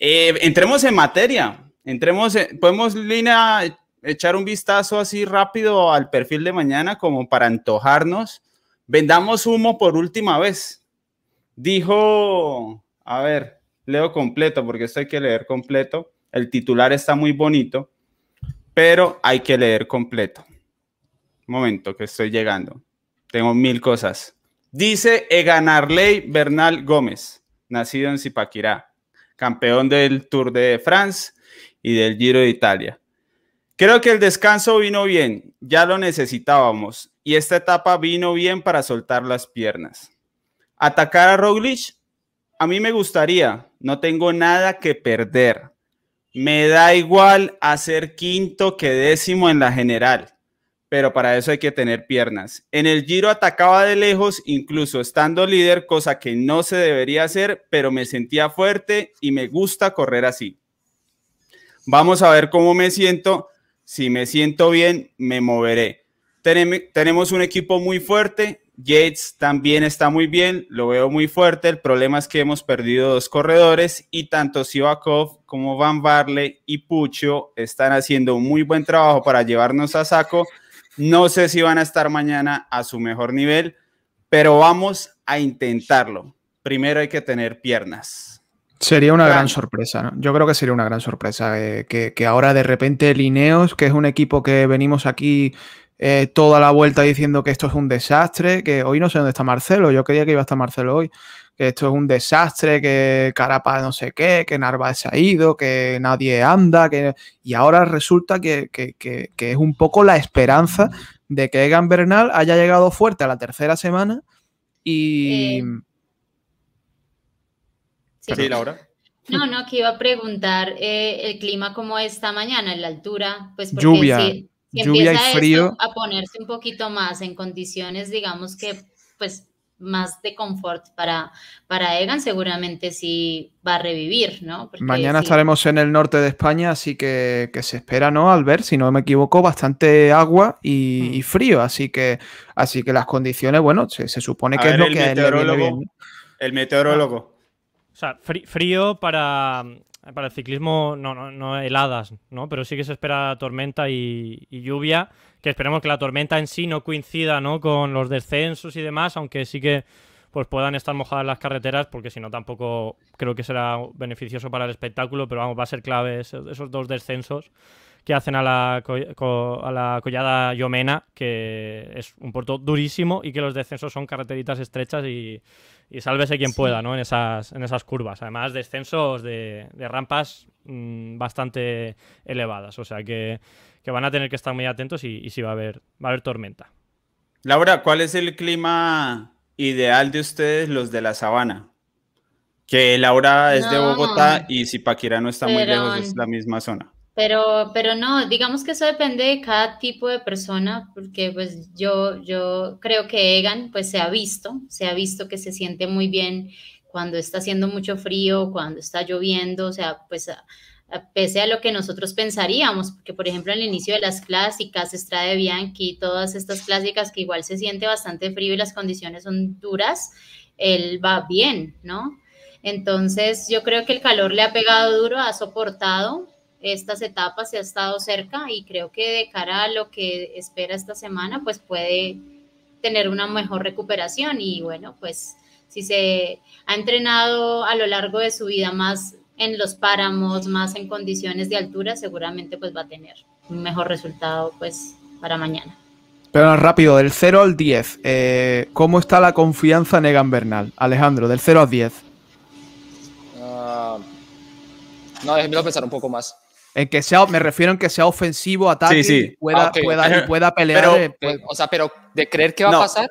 Eh, entremos en materia. Entremos, podemos, Lina, echar un vistazo así rápido al perfil de mañana como para antojarnos. Vendamos humo por última vez. Dijo, a ver, leo completo porque esto hay que leer completo. El titular está muy bonito, pero hay que leer completo. Un momento que estoy llegando. Tengo mil cosas. Dice Eganarley Bernal Gómez, nacido en Zipaquirá, campeón del Tour de France y del Giro de Italia. Creo que el descanso vino bien, ya lo necesitábamos y esta etapa vino bien para soltar las piernas. Atacar a Roglic, a mí me gustaría, no tengo nada que perder. Me da igual hacer quinto que décimo en la general, pero para eso hay que tener piernas. En el Giro atacaba de lejos, incluso estando líder, cosa que no se debería hacer, pero me sentía fuerte y me gusta correr así. Vamos a ver cómo me siento. Si me siento bien, me moveré. Tenemos un equipo muy fuerte. Yates también está muy bien, lo veo muy fuerte. El problema es que hemos perdido dos corredores y tanto Sivakov como Van Barle y Pucho están haciendo un muy buen trabajo para llevarnos a saco. No sé si van a estar mañana a su mejor nivel, pero vamos a intentarlo. Primero hay que tener piernas. Sería una gran sorpresa, ¿no? Yo creo que sería una gran sorpresa eh, que, ahora de repente Lineos, que es un equipo que venimos aquí eh, toda la vuelta diciendo que esto es un desastre, que hoy no sé dónde está Marcelo, yo creía que iba a estar Marcelo hoy, que esto es un desastre, que Carapa no sé qué, que Narváez se ha ido, que nadie anda, que... y ahora resulta que, es un poco la esperanza de que Egan Bernal haya llegado fuerte a la tercera semana y... Eh, Sí, Laura. No, no, que iba a preguntar eh, el clima como esta mañana, en la altura, pues porque lluvia, si, lluvia y frío. a ponerse un poquito más en condiciones, digamos que, pues, más de confort para, para Egan, seguramente sí va a revivir, ¿no? Mañana estaremos en el norte de España, así que, se espera, ¿no? Al ver, si no me equivoco, bastante agua y, mm. frío, así que, así que las condiciones, bueno, se, supone que es lo que meteorólogo, El meteorólogo. O sea, frío para, para el ciclismo, no, no, no, heladas, ¿no? Pero sí que se espera tormenta y, lluvia, que esperemos que la tormenta en sí no coincida, ¿no? Con los descensos y demás, aunque sí que pues puedan estar mojadas las carreteras, porque si no tampoco creo que será beneficioso para el espectáculo, pero vamos, va a ser clave esos, dos descensos que hacen a la, a la collada Yomena, que es un puerto durísimo y que los descensos son carreteritas estrechas y, y sálvese quien pueda, ¿no? En esas, en esas curvas. Además, descensos de, rampas mm, bastante elevadas. O sea que, van a tener que estar muy atentos y, sí va a haber, va a haber tormenta. Laura, ¿cuál es el clima ideal de ustedes, los de la sabana? Que Laura es de Bogotá y Zipaquirá no está muy lejos, es la misma zona. Pero, pero no, digamos que eso depende de cada tipo de persona, porque pues yo, yo creo que Egan pues se ha visto, se ha visto que se siente muy bien cuando está haciendo mucho frío, cuando está lloviendo, o sea, pues pese a lo que nosotros pensaríamos, porque por ejemplo en el inicio de las clásicas, Strade Bianchi, todas estas clásicas que igual se siente bastante frío y las condiciones son duras, él va bien, ¿no? Entonces yo creo que el calor le ha pegado duro, ha soportado estas etapas, y ha estado cerca y creo que de cara a lo que espera esta semana, pues puede tener una mejor recuperación y bueno, pues si se ha entrenado a lo largo de su vida más en los páramos, más en condiciones de altura, seguramente pues va a tener un mejor resultado pues para mañana. Pero rápido, del 0 al 10, eh, ¿cómo está la confianza en Egan Bernal? Alejandro, del 0 al 10. Uh, no, déjeme pensar un poco más. En que sea, me refiero en que sea ofensivo, ataque, sí, sí. Pueda, ah, pueda, pueda, pelear. Pero, o sea, pero de creer que va a pasar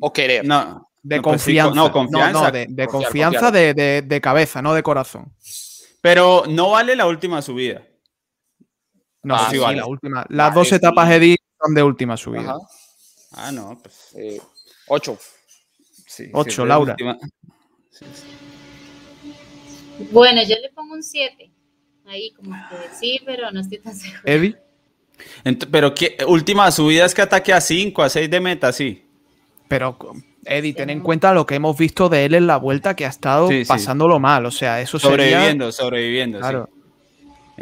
o querer. No, de pues confianza. no, confianza. de, confianza de, cabeza, no de corazón. Pero no vale la última subida. No, ah, sí, vale. la última. Las dos etapas Eddy son de última subida. Ah, no, pues. Eh, ocho. Sí, ocho, Laura. Bueno, yo le pongo un siete. Ahí como que sí, pero no estoy tan seguro. Eddie. pero ¿qué, última subida es que ataque a 5, a 6 de meta, sí. Pero Eddie, ten en cuenta lo que hemos visto de él en la vuelta, que ha estado pasándolo mal. O sea, eso Sobreviviendo, sobreviviendo, claro.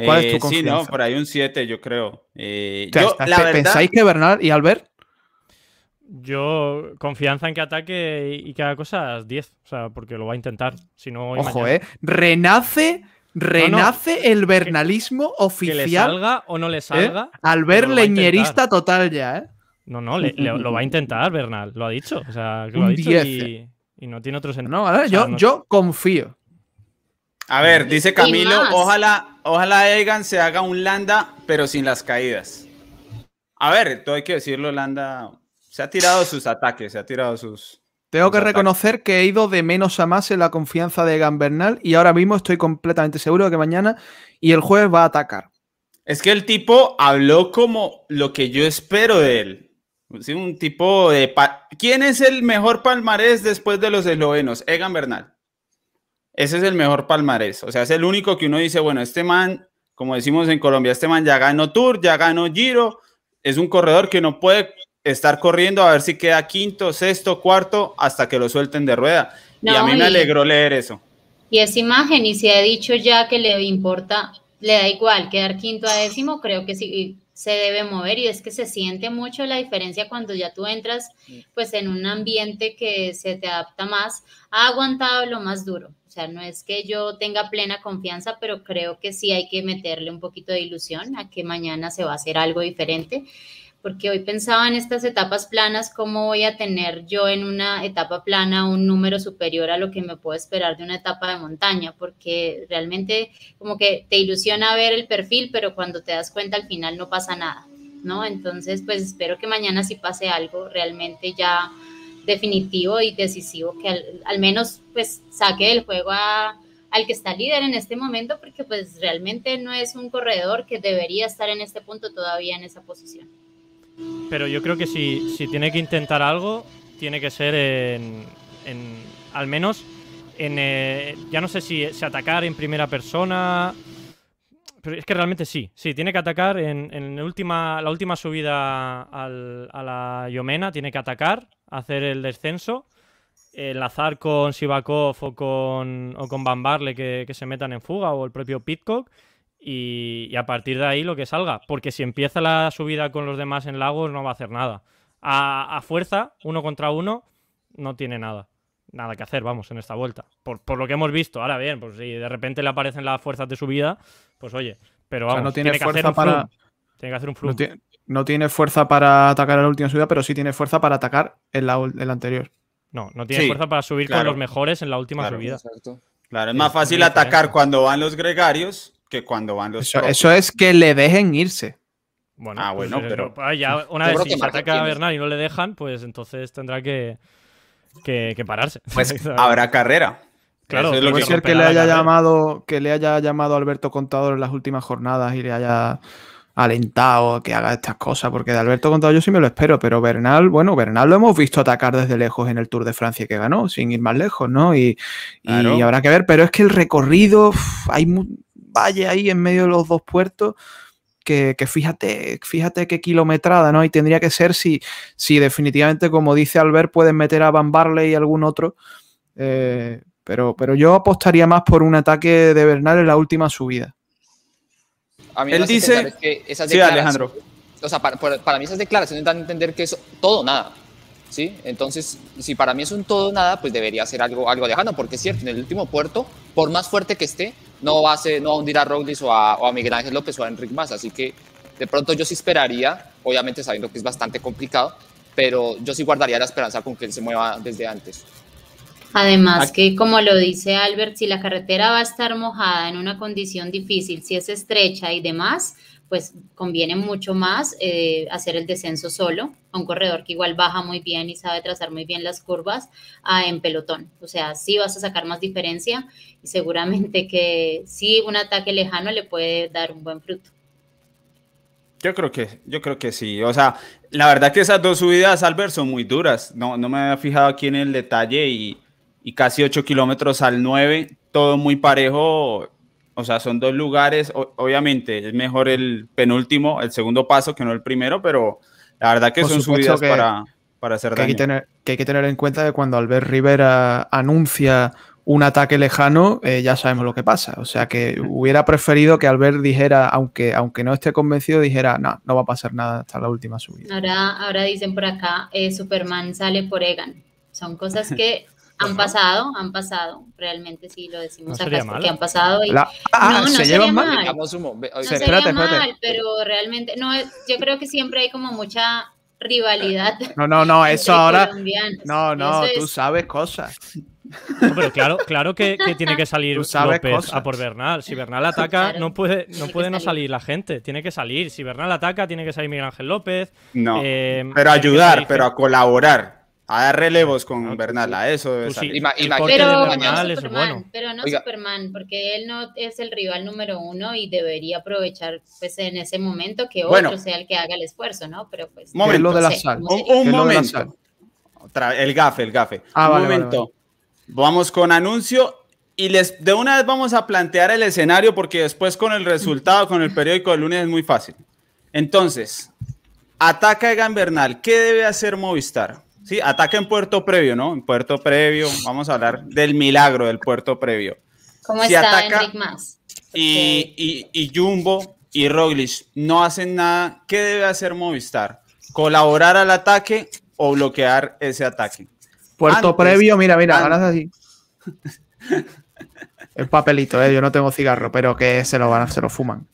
¿Cuál es tu confianza? Sí, no, por ahí un 7, yo creo. Eh, ¿Pensáis que Bernard y Albert? Yo, confianza en que ataque y que haga cosas 10. O sea, porque lo va a intentar. Si no, Ojo, ¿eh? Renace. Renace el bernalismo oficial. Que le salga o no le salga. ¿eh? Albert leñerista total ya, ¿eh? No, no, lo va a intentar Bernal, lo ha dicho. O sea, lo ha dicho y, no tiene otro sentido. No, yo, yo confío. A ver, dice Camilo, ojalá, ojalá Egan se haga un Landa, pero sin las caídas. A ver, todo hay que decirlo, Landa se ha tirado sus ataques, se ha tirado sus... Tengo que reconocer que he ido de menos a más en la confianza de Egan Bernal y ahora mismo estoy completamente seguro de que mañana y el jueves va a atacar. Es que el tipo habló como lo que yo espero de él. Sí, un tipo de... ¿Quién es el mejor palmarés después de los eslovenos? Egan Bernal. Ese es el mejor palmarés. O sea, es el único que uno dice, bueno, este man, como decimos en Colombia, este man ya ganó Tour, ya ganó Giro. Es un corredor que no puede estar corriendo a ver si queda quinto, sexto, cuarto, hasta que lo suelten de rueda. y a mí me alegró leer eso. Y esa imagen, y se ha dicho ya que le importa, le da igual quedar quinto a décimo, creo que sí se debe mover y es que se siente mucho la diferencia cuando ya tú entras pues en un ambiente que se te adapta más, ha aguantado lo más duro, o sea, no es que yo tenga plena confianza, pero creo que sí hay que meterle un poquito de ilusión a que mañana se va a hacer algo diferente porque hoy pensaba en estas etapas planas, cómo voy a tener yo en una etapa plana un número superior a lo que me puedo esperar de una etapa de montaña, porque realmente como que te ilusiona ver el perfil, pero cuando te das cuenta al final no pasa nada, ¿no? Entonces, pues espero que mañana sí pase algo realmente ya definitivo y decisivo, que al, menos pues saque del juego al que está líder en este momento, porque pues realmente no es un corredor que debería estar en este punto todavía en esa posición. Pero yo creo que si, si tiene que intentar algo, tiene que ser en, al menos en, eh, ya no sé si, si, atacar en primera persona, pero es que realmente sí, sí, tiene que atacar en, en última, la última subida al, a la Yomena, tiene que atacar, hacer el descenso, enlazar con Sivakov o con, o con Van Barle que, que se metan en fuga o el propio Pitcock y, a partir de ahí lo que salga. Porque si empieza la subida con los demás en Lagos no va a hacer nada. A, fuerza, uno contra uno, no tiene nada. Nada que hacer, vamos, en esta vuelta. Por, lo que hemos visto. Ahora bien, pues si de repente le aparecen las fuerzas de subida, pues oye. Pero vamos, no tiene, fuerza para... Tiene que hacer un No tiene, fuerza para atacar en la última subida, pero sí tiene fuerza para atacar en la, anterior. No, no tiene fuerza para subir con los mejores en la última subida. Claro, es más fácil atacar cuando van los gregarios que cuando van los. Eso, es que le dejen irse. Bueno, ah, pues bueno, pero. Pues, ya una vez si se ataca a Bernal y no le dejan, pues entonces tendrá que, que, pararse. Pues habrá carrera. Claro, puede ser que le haya llamado, que le haya llamado Alberto Contador en las últimas jornadas y le haya alentado a que haga estas cosas, porque de Alberto Contador yo sí me lo espero, pero Bernal, bueno, Bernal lo hemos visto atacar desde lejos en el Tour de Francia que ganó, sin ir más lejos, ¿no? Y, y habrá que ver, pero es que el recorrido, hay valle ahí en medio de los dos puertos. Que, fíjate, fíjate qué kilometrada, ¿no? Y tendría que ser si, si definitivamente, como dice Albert, pueden meter a Van Barley y algún otro. Eh, pero, pero yo apostaría más por un ataque de Bernal en la última subida. A mí Él dice. Que sí, Alejandro. O sea, para, para, mí esas declaraciones dan a entender que es todo nada. ¿sí? Entonces, si para mí es un todo nada, pues debería ser algo, algo lejano, porque es cierto, en el último puerto, por más fuerte que esté, no va a, ser, no va a hundir a Roglic o a, Miguel Ángel López o a Enric Más, así que de pronto yo sí esperaría, obviamente sabiendo que es bastante complicado, pero yo sí guardaría la esperanza con que él se mueva desde antes. Además que, como lo dice Albert, si la carretera va a estar mojada en una condición difícil, si es estrecha y demás, pues conviene mucho más eh, hacer el descenso solo a un corredor que igual baja muy bien y sabe trazar muy bien las curvas en pelotón. O sea, sí vas a sacar más diferencia y seguramente que sí un ataque lejano le puede dar un buen fruto. Yo creo que, yo creo que sí. O sea, la verdad que esas dos subidas, Albert, son muy duras. No, no me había fijado aquí en el detalle y, y casi 8 kilómetros al 9, todo muy parejo o sea, son dos lugares, obviamente es mejor el penúltimo, el segundo paso que no el primero, pero la verdad que son subidas para, para hacer que Hay que, tener, que hay que tener en cuenta que cuando Albert Rivera anuncia un ataque lejano, eh, ya sabemos lo que pasa. O sea que hubiera preferido que Albert dijera, aunque, aunque no esté convencido, dijera, no, no va a pasar nada hasta la última subida. Ahora, ahora dicen por acá, eh, Superman sale por Egan. Son cosas que han pasado, han pasado, realmente sí lo decimos acá, porque han pasado y ah, no, no se llevan mal. No sería mal, pero realmente no yo creo que siempre hay como mucha rivalidad. No, no, no, eso ahora No, no, tú sabes cosas. pero claro, claro que, tiene que salir López a por Bernal. Si Bernal ataca, no puede, no puede no salir la gente. Tiene que salir. Si Bernal ataca, tiene que salir Miguel Ángel López. No. Eh, pero ayudar, pero a colaborar a dar relevos con ah, Bernal, a eso debe pues pero, no Superman, pero no Superman, porque él no es el rival número uno y debería aprovechar pues, en ese momento que otro sea el que haga el esfuerzo, ¿no? Pero pues... Momento, de la sal. un, momento. el gafe, el gafe. Ah, un momento. Vamos con anuncio y les de una vez vamos a plantear el escenario porque después con el resultado, con el periódico del lunes es muy fácil. Entonces, ataca Egan Bernal. ¿Qué debe hacer Movistar? Sí, ataque en puerto previo, ¿no? En puerto previo, vamos a hablar del milagro del puerto previo. ¿Cómo está Enric Más? Y, y, Jumbo y Roglic no hacen nada, ¿qué debe hacer Movistar? ¿Colaborar al ataque o bloquear ese ataque? Puerto previo, mira, mira, ahora así. El papelito, ¿eh? yo no tengo cigarro, pero que se lo van a, se lo fuman.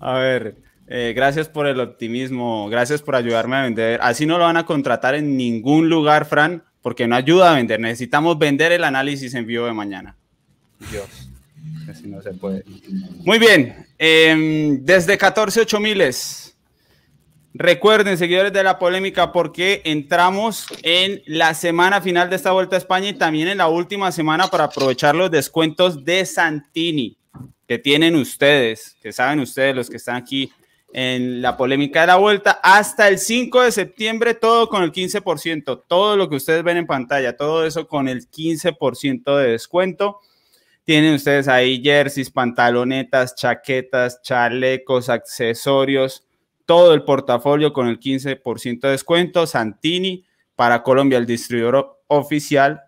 A ver, eh, gracias por el optimismo, gracias por ayudarme a vender. Así no lo van a contratar en ningún lugar, Fran, porque no ayuda a vender. Necesitamos vender el análisis en vivo de mañana. Dios, así no se puede. Muy bien, em, desde 14 miles. Recuerden, seguidores de la polémica, porque entramos en la semana final de esta Vuelta a España y también en la última semana para aprovechar los descuentos de Santini que tienen ustedes, que saben ustedes los que están aquí en la polémica de la vuelta hasta el 5 de septiembre, todo con el 15%, todo lo que ustedes ven en pantalla, todo eso con el 15% de descuento. Tienen ustedes ahí jerseys, pantalonetas, chaquetas, chalecos, accesorios, todo el portafolio con el 15% de descuento. Santini para Colombia, el distribuidor oficial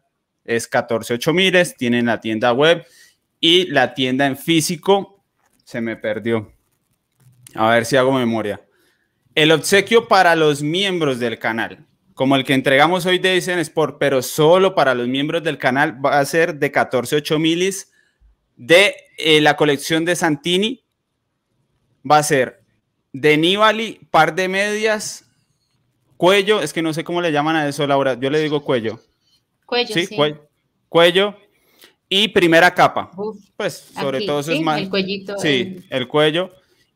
es 148 miles. Tienen la tienda web y la tienda en físico. Se me perdió a ver si hago memoria. El obsequio para los miembros del canal, como el que entregamos hoy de Dicen Sport, pero solo para los miembros del canal, va a ser de 14.8 milis de eh, la colección de Santini. Va a ser de Nibali, par de medias, cuello, es que no sé cómo le llaman a eso, Laura. Yo le digo cuello. Cuello, sí. Cuello, y primera capa. pues sobre todo eso es más. El cuellito. Sí, el cuello.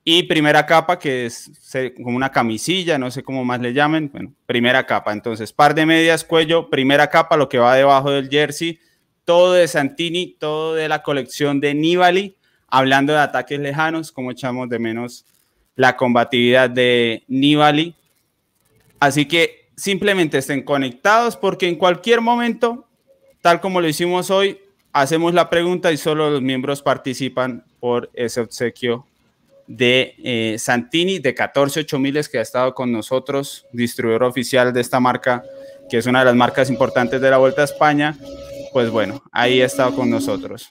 Y primera capa, que es como una camisilla, no sé cómo más le llamen. Bueno, primera capa. Entonces, par de medias, cuello, primera capa, lo que va debajo del jersey. Todo de Santini, todo de la colección de Nibali. Hablando de ataques lejanos, como echamos de menos la combatividad de Nibali. Así que simplemente estén conectados porque en cualquier momento, tal como lo hicimos hoy, hacemos la pregunta y solo los miembros participan por ese obsequio de eh, Santini de 14 miles que ha estado con nosotros, distribuidor oficial de esta marca, que es una de las marcas importantes de la Vuelta a España. Pues bueno, ahí ha estado con nosotros.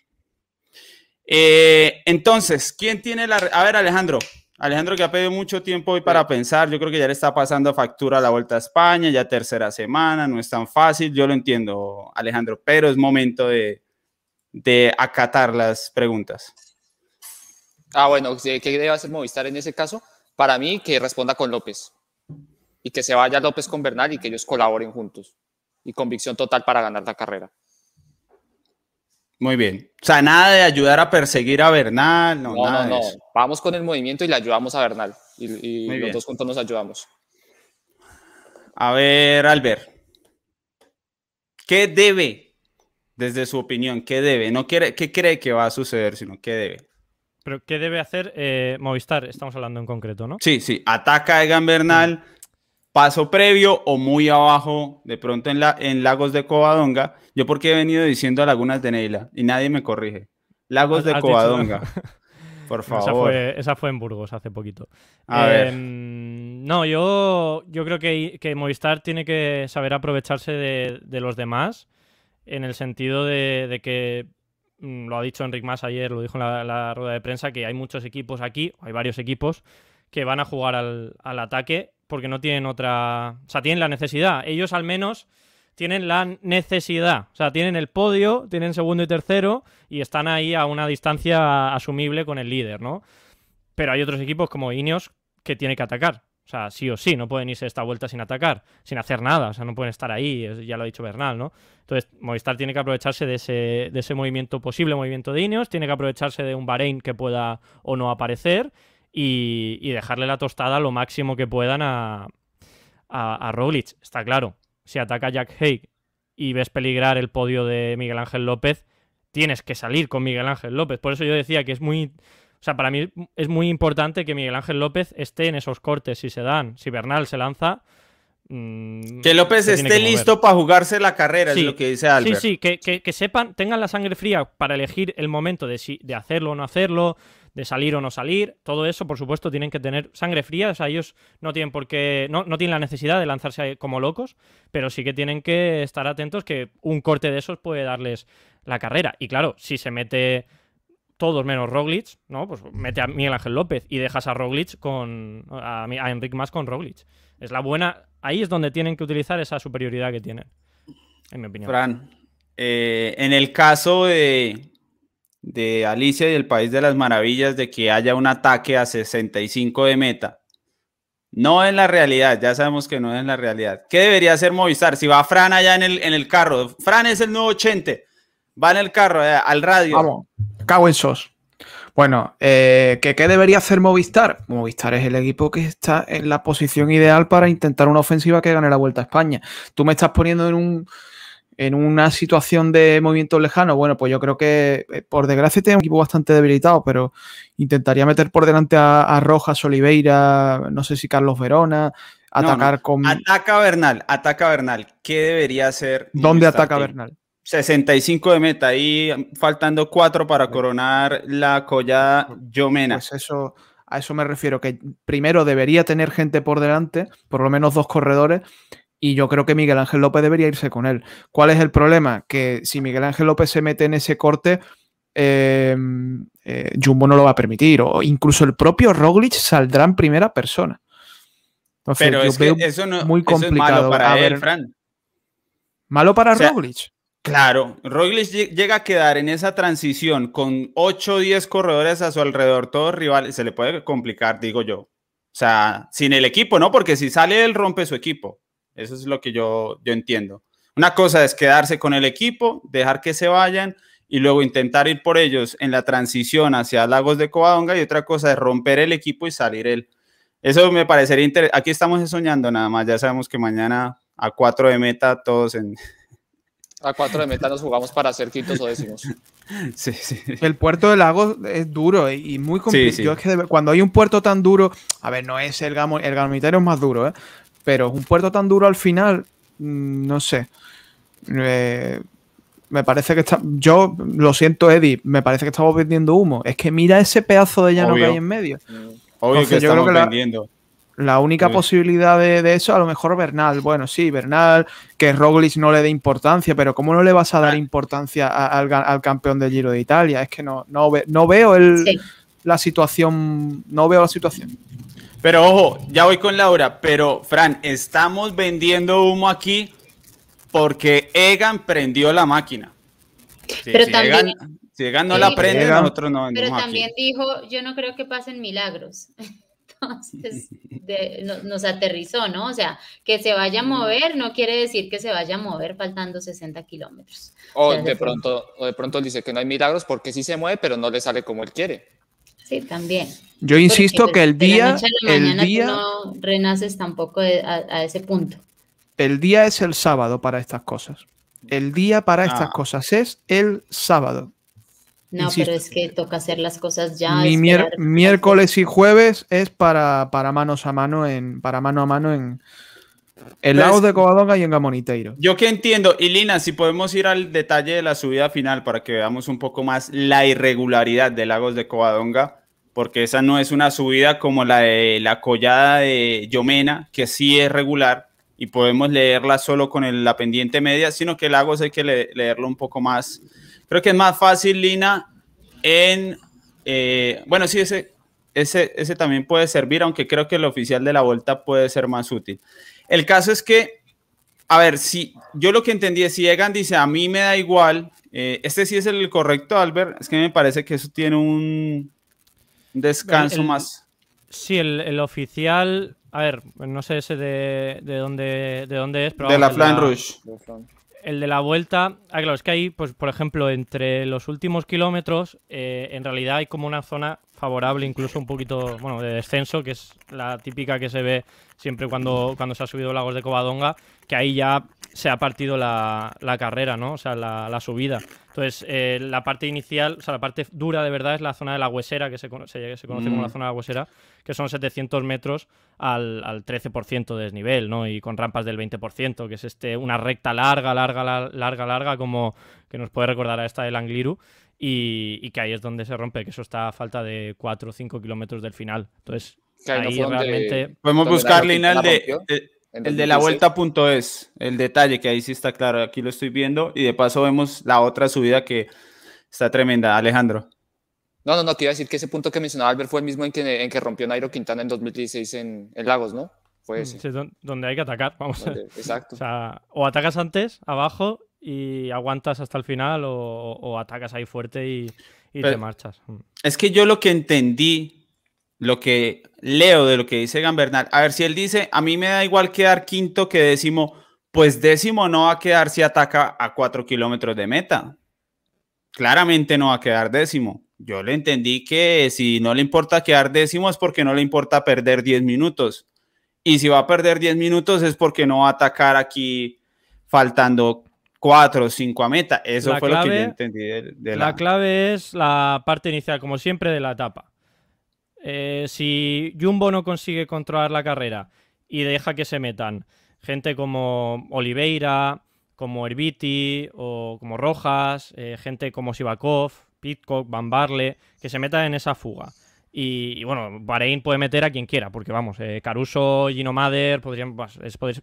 Eh, entonces, ¿quién tiene la... A ver, Alejandro. Alejandro que ha pedido mucho tiempo hoy para pensar, yo creo que ya le está pasando factura a la Vuelta a España, ya tercera semana, no es tan fácil, yo lo entiendo, Alejandro, pero es momento de, de acatar las preguntas. Ah, bueno, ¿qué debe hacer Movistar en ese caso? Para mí, que responda con López y que se vaya López con Bernal y que ellos colaboren juntos. Y convicción total para ganar la carrera. Muy bien. O sea, nada de ayudar a perseguir a Bernal. No, no, no. Vamos con el movimiento y le ayudamos a Bernal. Y, y los dos juntos nos ayudamos. A ver, Albert. ¿Qué debe, desde su opinión, qué debe? No quiere, ¿Qué cree que va a suceder, sino qué debe? Pero, ¿qué debe hacer eh, Movistar? Estamos hablando en concreto, ¿no? Sí, sí. Ataca a Egan Bernal, paso previo o muy abajo, de pronto en, la, en Lagos de Covadonga. Yo porque he venido diciendo Lagunas de Neila y nadie me corrige. Lagos de Covadonga. Por favor. Esa fue, en Burgos hace poquito. A ver. Em, no, yo, yo creo que, que, Movistar tiene que saber aprovecharse de, los demás en el sentido de que Mm, lo ha dicho Enric Mas ayer, lo dijo en la, rueda de prensa, que hay muchos equipos aquí, hay varios equipos que van a jugar al, ataque porque no tienen otra... O sea, tienen la necesidad. Ellos al menos tienen la necesidad. O sea, tienen el podio, tienen segundo y tercero y están ahí a una distancia asumible con el líder, ¿no? Pero hay otros equipos como Ineos que tiene que atacar. O sea, sí o sí, no pueden irse esta vuelta sin atacar, sin hacer nada, o sea, no pueden estar ahí, ya lo ha dicho Bernal, ¿no? Entonces, Movistar tiene que aprovecharse de ese, de ese movimiento, posible movimiento de Ineos, tiene que aprovecharse de un Bahrein que pueda o no aparecer y, dejarle la tostada lo máximo que puedan a, a, Roglic, está claro. Si ataca Jack Haig y ves peligrar el podio de Miguel Ángel López, tienes que salir con Miguel Ángel López. Por eso yo decía que es muy o sea, para mí es muy importante que Miguel Ángel López esté en esos cortes si se dan. Si Bernal se lanza. Mm, que López esté listo para jugarse la carrera, es lo que dice Albert. Sí, sí, que, sepan, tengan la sangre fría para elegir el momento de, si, de hacerlo o no hacerlo, de salir o no salir. Todo eso, por supuesto, tienen que tener sangre fría. O sea, ellos no tienen por qué. No, no tienen la necesidad de lanzarse como locos, pero sí que tienen que estar atentos que un corte de esos puede darles la carrera. Y claro, si se mete todos menos Roglic, ¿no? Pues mete a Miguel Ángel López y dejas a Roglic con. a, a Enric más con Roglic. Es la buena. Ahí es donde tienen que utilizar esa superioridad que tienen. En mi opinión. Fran, eh, en el caso de, de Alicia y el País de las Maravillas, de que haya un ataque a 65 de meta. No en la realidad, ya sabemos que no es en la realidad. ¿Qué debería hacer Movistar? Si va Fran allá en el, en el carro, Fran es el nuevo 80, va en el carro, eh, al radio. Vamos. Cago en sos. Bueno, eh, ¿qué, debería hacer Movistar? Movistar es el equipo que está en la posición ideal para intentar una ofensiva que gane la Vuelta a España. Tú me estás poniendo en un en una situación de movimiento lejano, bueno, pues yo creo que eh, por desgracia tiene un equipo bastante debilitado, pero intentaría meter por delante a, Rojas, Oliveira, no sé si Carlos Verona, atacar con... Ataca Bernal, ataca Bernal. ¿Qué debería hacer? ¿Dónde ataca Bernal? 65 de meta, ahí faltando cuatro para coronar la collada Yomena. Pues eso, a eso me refiero, que primero debería tener gente por delante, por lo menos dos corredores, y yo creo que Miguel Ángel López debería irse con él. ¿Cuál es el problema? Que si Miguel Ángel López se mete en ese corte, eh, eh, Jumbo no lo va a permitir, o incluso el propio Roglic saldrá en primera persona. Pero es que eso no muy complicado. malo para él, Fran. Malo para Roglic. Claro, Roglic llega a quedar en esa transición con 8 o 10 corredores a su alrededor, todos rivales, se le puede complicar, digo yo. O sea, sin el equipo, ¿no? Porque si sale él rompe su equipo. Eso es lo que yo, yo entiendo. Una cosa es quedarse con el equipo, dejar que se vayan y luego intentar ir por ellos en la transición hacia Lagos de Covadonga y otra cosa es romper el equipo y salir él. Eso me parecería interesante. Aquí estamos soñando nada más, ya sabemos que mañana a 4 de meta todos en, a cuatro de meta nos jugamos para hacer quintos o décimos. Sí, sí. El puerto de Lagos es duro y muy complicado. es que cuando hay un puerto tan duro, a ver, no es el, gamo, el gamitero es más duro, ¿eh? pero un puerto tan duro al final, mm, no sé. Eh, me parece que está. Yo lo siento, Eddie, me parece que estamos vendiendo humo. Es que mira ese pedazo de llano que hay en medio. Obvio que estamos vendiendo. La única posibilidad de, eso, a lo mejor Bernal. Bueno, sí, Bernal, que Roglic no le dé importancia, pero ¿cómo no le vas a dar ah. importancia al, campeón del Giro de Italia? Es que no, no, no veo el, la situación, no veo la situación. Pero ojo, ya voy con Laura, pero Fran, estamos vendiendo humo aquí porque Egan prendió la máquina. pero también, si Egan no la prende, nosotros no Pero también dijo, yo no creo que pasen milagros. Entonces nos aterrizó, ¿no? O sea, que se vaya a mover no quiere decir que se vaya a mover faltando 60 kilómetros. O, de pronto, o de pronto dice que no hay milagros porque sí se mueve, pero no le sale como él quiere. Sí, también. Yo insisto que el día... el día no renaces tampoco a, ese punto. El día es el sábado para estas cosas. El día para estas ah. cosas es el sábado. No, pero es que toca hacer las cosas ya. Mi miércoles y jueves es para, para manos a mano en para mano a mano en el lago de Covadonga y en Gamoniteiro. Yo que entiendo, y Lina, si podemos ir al detalle de la subida final para que veamos un poco más la irregularidad de Lagos de Covadonga, porque esa no es una subida como la de la collada de Yomena, que sí es regular y podemos leerla solo con la pendiente media, sino que Lagos hay que leerlo un poco más Creo que es más fácil, Lina, en... Eh, bueno, sí, ese, ese, ese también puede servir, aunque creo que el oficial de la vuelta puede ser más útil. El caso es que, a ver, si yo lo que entendí es, si Egan dice, a mí me da igual, eh, este sí es el correcto, Albert, es que me parece que eso tiene un descanso más. Sí, el, oficial, a ver, no sé ese de, de dónde, de dónde es, pero... De la Flan Rouge el de la vuelta, ah, claro, es que ahí, pues, por ejemplo, entre los últimos kilómetros, eh, en realidad hay como una zona favorable, incluso un poquito, bueno, de descenso, que es la típica que se ve siempre cuando, cuando se ha subido Lagos de Covadonga, que ahí ya se ha partido la, carrera, ¿no? O sea, la, subida. Entonces, eh, la parte inicial, o sea, la parte dura de verdad es la zona de la huesera, que se, se, se conoce como la mm. zona de la huesera, que son 700 metros al, al 13% de desnivel, ¿no? Y con rampas del 20%, que es este, una recta larga, larga, larga, larga, como que nos puede recordar a esta del Angliru. Y, que ahí es donde se rompe, que eso está a falta de 4 o 5 kilómetros del final. Entonces, ahí realmente... Podemos buscar, Lina, el de, el de la vuelta.es, el detalle que ahí sí está claro, aquí lo estoy viendo y de paso vemos la otra subida que está tremenda, Alejandro. No, no, no, quiero decir que ese punto que mencionaba Albert fue el mismo en que, en que rompió Nairo Quintana en 2016 en, Lagos, ¿no? Fue mm, ese. donde hay que atacar, vamos. exacto. O, sea, o atacas antes, abajo, y aguantas hasta el final, o, atacas ahí fuerte y, te marchas. Mm. Es que yo lo que entendí, lo que leo de lo que dice Gambernal, a ver si él dice, a mí me da igual quedar quinto que décimo, pues décimo no va a quedar si ataca a cuatro kilómetros de meta. Claramente no va a quedar décimo. Yo le entendí que si no le importa quedar décimo es porque no le importa perder 10 minutos. Y si va a perder 10 minutos es porque no va a atacar aquí faltando 4 o 5 a meta. Eso fue lo que yo entendí de, la... la... clave es la parte inicial, como siempre, de la etapa. Eh, si Jumbo no consigue controlar la carrera y deja que se metan gente como Oliveira, como Herbiti o como Rojas, eh, gente como Sivakov, Pitcock, Van Barle, que se metan en esa fuga. Y, bueno, Bahrein puede meter a quien quiera, porque vamos, eh, Caruso, Gino Mader, podrían, pues,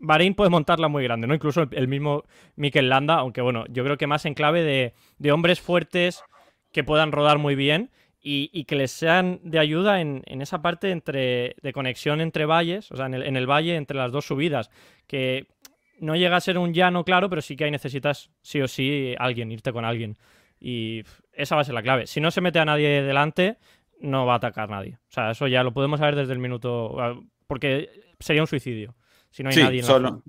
Bahrein puede montarla muy grande, ¿no? Incluso el, mismo Mikel Landa, aunque bueno, yo creo que más en clave de, de hombres fuertes que puedan rodar muy bien y, que les sean de ayuda en, esa parte entre, de conexión entre valles, o sea, en el, valle entre las dos subidas, que no llega a ser un llano claro, pero sí que ahí necesitas sí o sí alguien, irte con alguien. Y esa va a ser la clave. Si no se mete a nadie delante, no va a atacar nadie. O sea, eso ya lo podemos saber desde el minuto. Porque sería un suicidio. Si no hay nadie. Solo.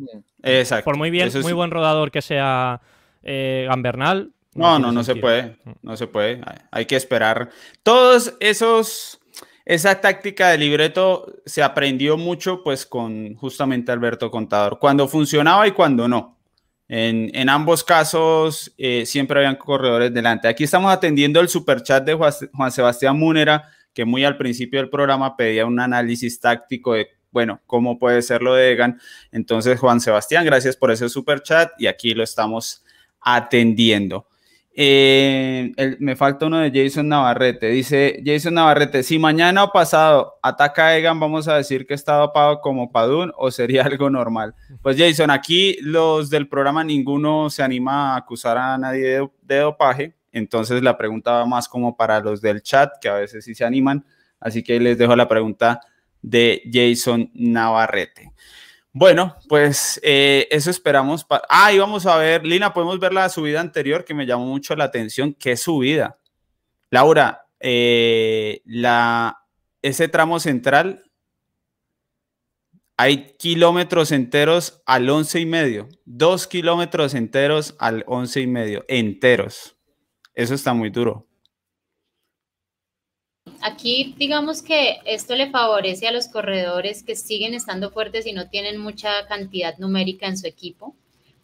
Exacto. Por muy bien, muy buen rodador que sea eh, Gambernal, no, no, no, se puede. Mm. No se puede. Hay que esperar. Todos esos, esa táctica de libreto se aprendió mucho pues con justamente Alberto Contador, cuando funcionaba y cuando no. En, ambos casos eh, siempre habían corredores delante. Aquí estamos atendiendo el superchat de Juan Sebastián Múnera, que muy al principio del programa pedía un análisis táctico de, bueno, cómo puede ser lo de Egan. Entonces, Juan Sebastián, gracias por ese superchat y aquí lo estamos atendiendo. Eh, me falta uno de Jason Navarrete. Dice Jason Navarrete, si mañana o pasado ataca a Egan, vamos a decir que está dopado como Padún o sería algo normal. Pues Jason, aquí los del programa ninguno se anima a acusar a nadie de, dopaje. Entonces la pregunta va más como para los del chat, que a veces sí se animan. Así que les dejo la pregunta de Jason Navarrete. Bueno, pues eh, eso esperamos. Ah, y vamos a ver, Lina, podemos ver la subida anterior que me llamó mucho la atención. ¿Qué subida? Laura, eh, la, ese tramo central, hay kilómetros enteros al once y medio. Dos kilómetros enteros al once y medio. Enteros. Eso está muy duro. Aquí digamos que esto le favorece a los corredores que siguen estando fuertes y no tienen mucha cantidad numérica en su equipo,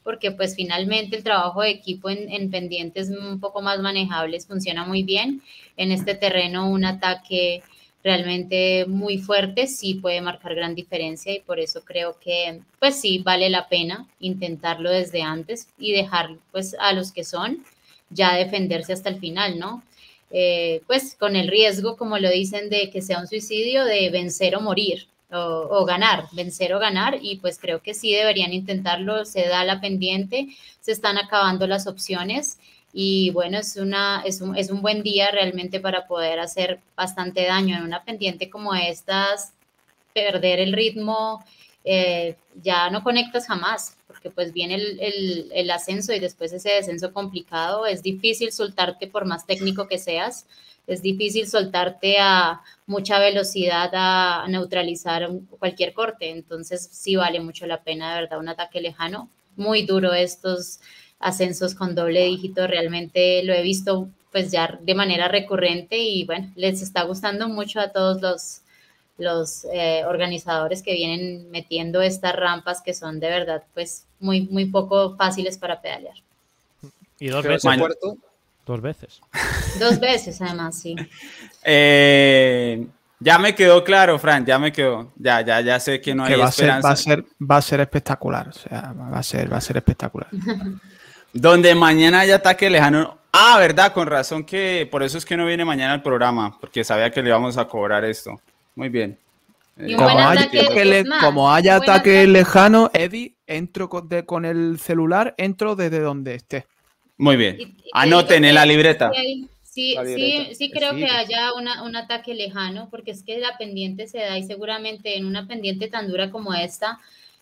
porque pues finalmente el trabajo de equipo en, pendientes un poco más manejables funciona muy bien. En este terreno un ataque realmente muy fuerte sí puede marcar gran diferencia y por eso creo que pues sí vale la pena intentarlo desde antes y dejar pues a los que son ya defenderse hasta el final, ¿no? Eh, pues con el riesgo, como lo dicen, de que sea un suicidio, de vencer o morir. O, ganar, vencer o ganar, y pues creo que sí deberían intentarlo, se da la pendiente, se están acabando las opciones, y bueno, es, una, es, un, es un buen día realmente para poder hacer bastante daño en una pendiente como estas, perder el ritmo, eh, ya no conectas jamás, porque pues viene el, el, ascenso y después ese descenso complicado, es difícil soltarte por más técnico que seas, es difícil soltarte a mucha velocidad a neutralizar cualquier corte, entonces sí vale mucho la pena, de verdad, un ataque lejano, muy duro estos ascensos con doble dígito, realmente lo he visto pues ya de manera recurrente y bueno, les está gustando mucho a todos los los eh, organizadores que vienen metiendo estas rampas que son de verdad pues muy, muy poco fáciles para pedalear. Y dos veces. Dos veces. Dos veces, además, sí. Eh, ya me quedó claro, Fran, ya me quedó. Ya, ya, ya sé que no hay va esperanza. A ser, va, a ser, va a ser espectacular. O sea, va a ser, va a ser espectacular. Donde mañana hay ataque lejano. Ah, verdad, con razón que por eso es que no viene mañana al programa, porque sabía que le íbamos a cobrar esto. Muy bien. como, haya, ataque lejano, Eddie, entro con, el celular, entro desde donde esté. Muy bien. Anoten en la libreta. Sí, sí, sí, creo que haya un ataque lejano, porque es que la pendiente se da y seguramente en una pendiente tan dura como esta,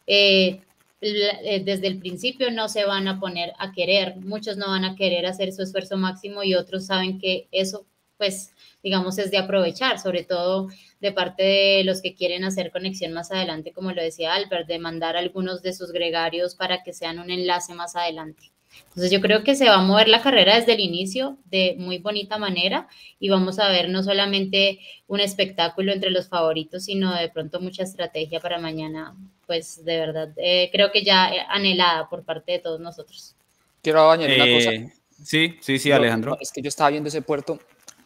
eh, eh, desde el principio no se van a poner a querer, muchos no van a querer hacer su esfuerzo máximo y otros saben que eso, pues, digamos, es de aprovechar, sobre todo de parte de los que quieren hacer conexión más adelante, como lo decía Albert, de mandar algunos de sus gregarios para que sean un enlace más adelante. Entonces yo creo que se va a mover la carrera desde el inicio de muy bonita manera y vamos a ver no solamente un espectáculo entre los favoritos, sino de pronto mucha estrategia para mañana, pues de verdad, eh, creo que ya anhelada por parte de todos nosotros. Quiero añadir una cosa. Eh, sí, sí, sí, Alejandro. es que yo estaba viendo ese puerto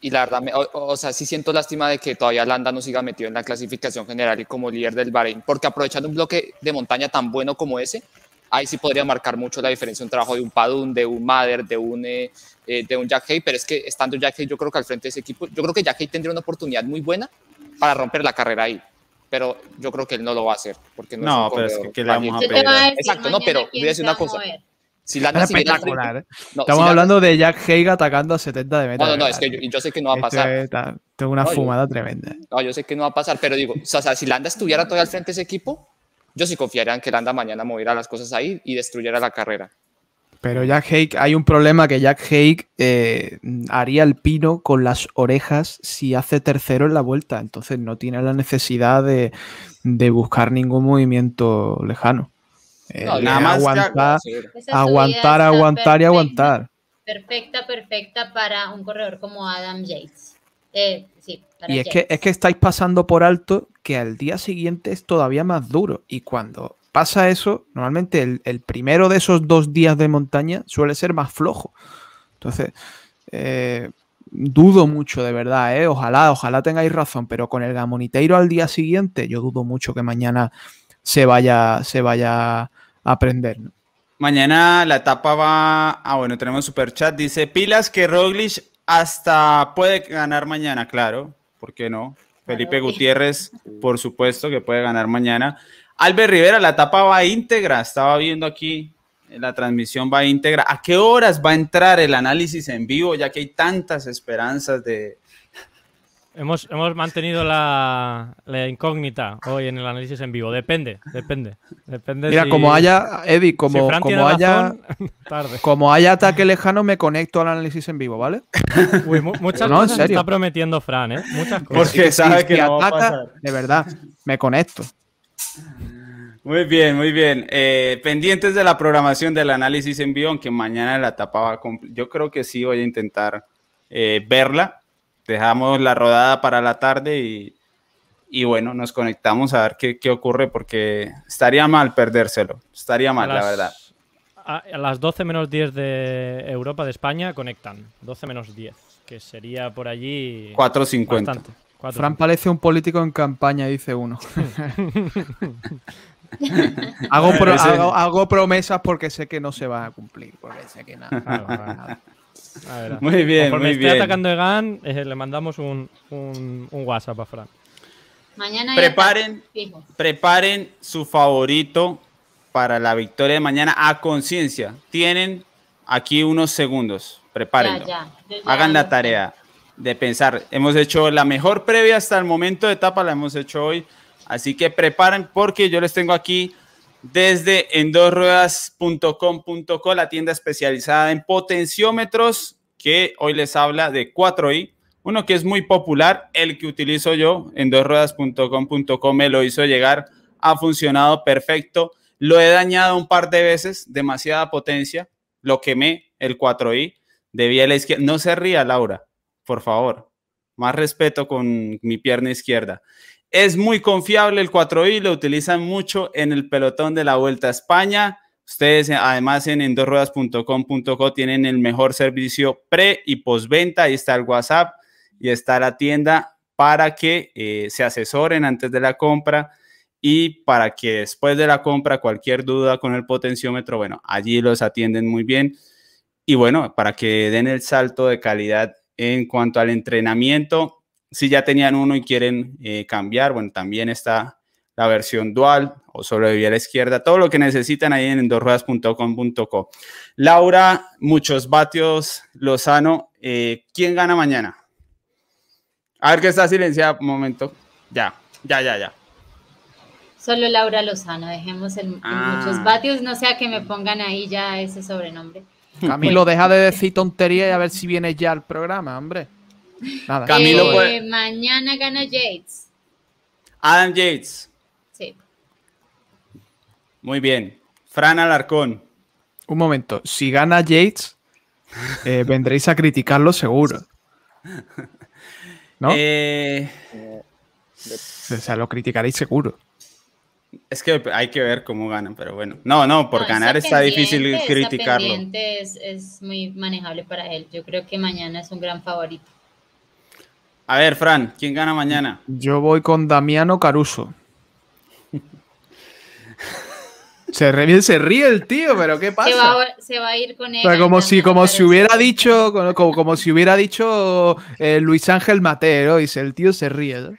y la verdad, o, sea, sí siento lástima de que todavía Landa no siga metido en la clasificación general y como líder del Bahrein, porque aprovechando un bloque de montaña tan bueno como ese, ahí sí podría marcar mucho la diferencia un trabajo de un Padun, de un Mader, de un, eh, eh, de un Jack Hay, pero es que estando Jack Hay, yo creo que al frente de ese equipo, yo creo que Jack Hay tendría una oportunidad muy buena para romper la carrera ahí, pero yo creo que él no lo va a hacer, porque no, no es pero es que, le vamos a Exacto, no, pero voy a decir una cosa. Landa espectacular, ¿eh? Estamos hablando de Jack Haig atacando a 70 de metros. No, no, no, es que yo, sé que no va a pasar. tengo una fumada tremenda. No, yo sé que no va a pasar, pero digo, o sea, si Landa estuviera todavía al frente de ese equipo, yo sí confiaría en que Landa mañana moviera las cosas ahí y destruyera la carrera. Pero Jack Haig, hay un problema que Jack Haig eh, haría el pino con las orejas si hace tercero en la vuelta. Entonces no tiene la necesidad de, de buscar ningún movimiento lejano. Eh, nada más aguantar, aguantar, aguantar y aguantar. Perfecta, perfecta para un corredor como Adam Yates. Eh, y es que, es que estáis pasando por alto que al día siguiente es todavía más duro. Y cuando pasa eso, normalmente el, primero de esos dos días de montaña suele ser más flojo. Entonces, eh, dudo mucho, de verdad, ojalá, ojalá tengáis razón, pero con el Gamoniteiro al día siguiente, yo dudo mucho que mañana se vaya, se vaya a aprender. Mañana la etapa va. Ah, bueno, tenemos super chat. Dice pilas que Roglic hasta puede ganar mañana, claro. ¿Por qué no? Felipe Gutiérrez, por supuesto que puede ganar mañana. Albert Rivera, la etapa va íntegra. Estaba viendo aquí la transmisión va íntegra. ¿A qué horas va a entrar el análisis en vivo? Ya que hay tantas esperanzas de, Hemos, hemos mantenido la, incógnita hoy en el análisis en vivo. Depende, depende. depende Mira, como haya, Eddie, como, como haya, como haya ataque lejano, me conecto al análisis en vivo, ¿vale? Uy, muchas cosas está prometiendo Fran, ¿eh? Muchas cosas. Porque sabe que no ataca, de verdad, me conecto. Muy bien, muy bien. Eh, pendientes de la programación del análisis en vivo, aunque mañana la etapa va a Yo creo que sí voy a intentar eh, verla dejamos la rodada para la tarde y, bueno, nos conectamos a ver qué, ocurre porque estaría mal perdérselo, estaría mal, la verdad. A, las 12 menos 10 de Europa, de España, conectan, 12 menos 10, que sería por allí... 4.50. Fran parece un político en campaña, dice uno. hago, promesas porque sé que no se van a cumplir, porque sé que nada. Muy bien, muy esté bien. atacando Egan, eh, le mandamos un, un, WhatsApp a Fran. Mañana preparen, preparen su favorito para la victoria de mañana a conciencia. Tienen aquí unos segundos. Prepárenlo. Hagan la tarea de pensar. Hemos hecho la mejor previa hasta el momento de etapa, la hemos hecho hoy. Así que preparen porque yo les tengo aquí desde endosruedas.com.co, la tienda especializada en potenciómetros, que hoy les habla de 4i. Uno que es muy popular, el que utilizo yo, endosruedas.com.co, me lo hizo llegar, ha funcionado perfecto. Lo he dañado un par de veces, demasiada potencia, lo quemé, el 4i, de a la izquierda. No se ría, Laura, por favor. Más respeto con mi pierna izquierda. Es muy confiable el 4i, lo utilizan mucho en el pelotón de la Vuelta a España. Ustedes además en endorruedas.com.co tienen el mejor servicio pre y postventa. Ahí está el WhatsApp y está la tienda para que eh, se asesoren antes de la compra y para que después de la compra cualquier duda con el potenciómetro, bueno, allí los atienden muy bien. Y bueno, para que den el salto de calidad en cuanto al entrenamiento, si ya tenían uno y quieren eh, cambiar, bueno, también está la versión dual o solo de vía a la izquierda, todo lo que necesitan ahí en endorruedas.com.co. Laura, muchos vatios, Lozano, eh, ¿quién gana mañana? A ver que está silenciada un momento. Ya, ya, ya, ya. Solo Laura Lozano, dejemos el, ah. muchos vatios, no sea que me pongan ahí ya ese sobrenombre. Camilo, deja de decir tontería y a ver si viene ya al programa, hombre. Nada. Camilo, eh, mañana gana Yates. Adam Yates. Sí. Muy bien. Fran Alarcón. Un momento. Si gana Yates, eh, vendréis a criticarlo seguro. ¿No? Eh, o sea, lo criticaréis seguro. Es que hay que ver cómo ganan, pero bueno. No, no, por ganar está difícil criticarlo. Es, es muy manejable para él. Yo creo que mañana es un gran favorito. A ver, Fran, ¿quién gana mañana? Yo voy con Damiano Caruso. Se ríe, se ríe el tío, pero ¿qué pasa? Se va, a ir con él. como si, como si hubiera dicho, como, como si hubiera dicho eh, Luis Ángel Mateo, dice, el tío se ríe.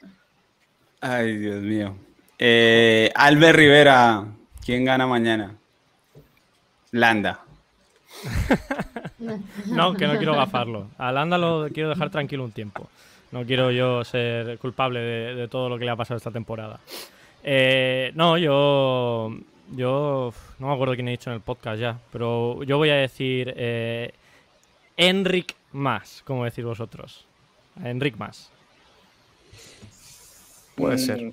Ay, Dios mío. Eh, Albert Rivera, ¿quién gana mañana? Landa. no, que no quiero gafarlo. A Landa lo quiero dejar tranquilo un tiempo. No quiero yo ser culpable de, todo lo que le ha pasado esta temporada. Eh, no, yo. Yo. No me acuerdo quién he dicho en el podcast ya. Pero yo voy a decir. Eh, Enric más, como decís vosotros. Enric más. Puede ser. Mm.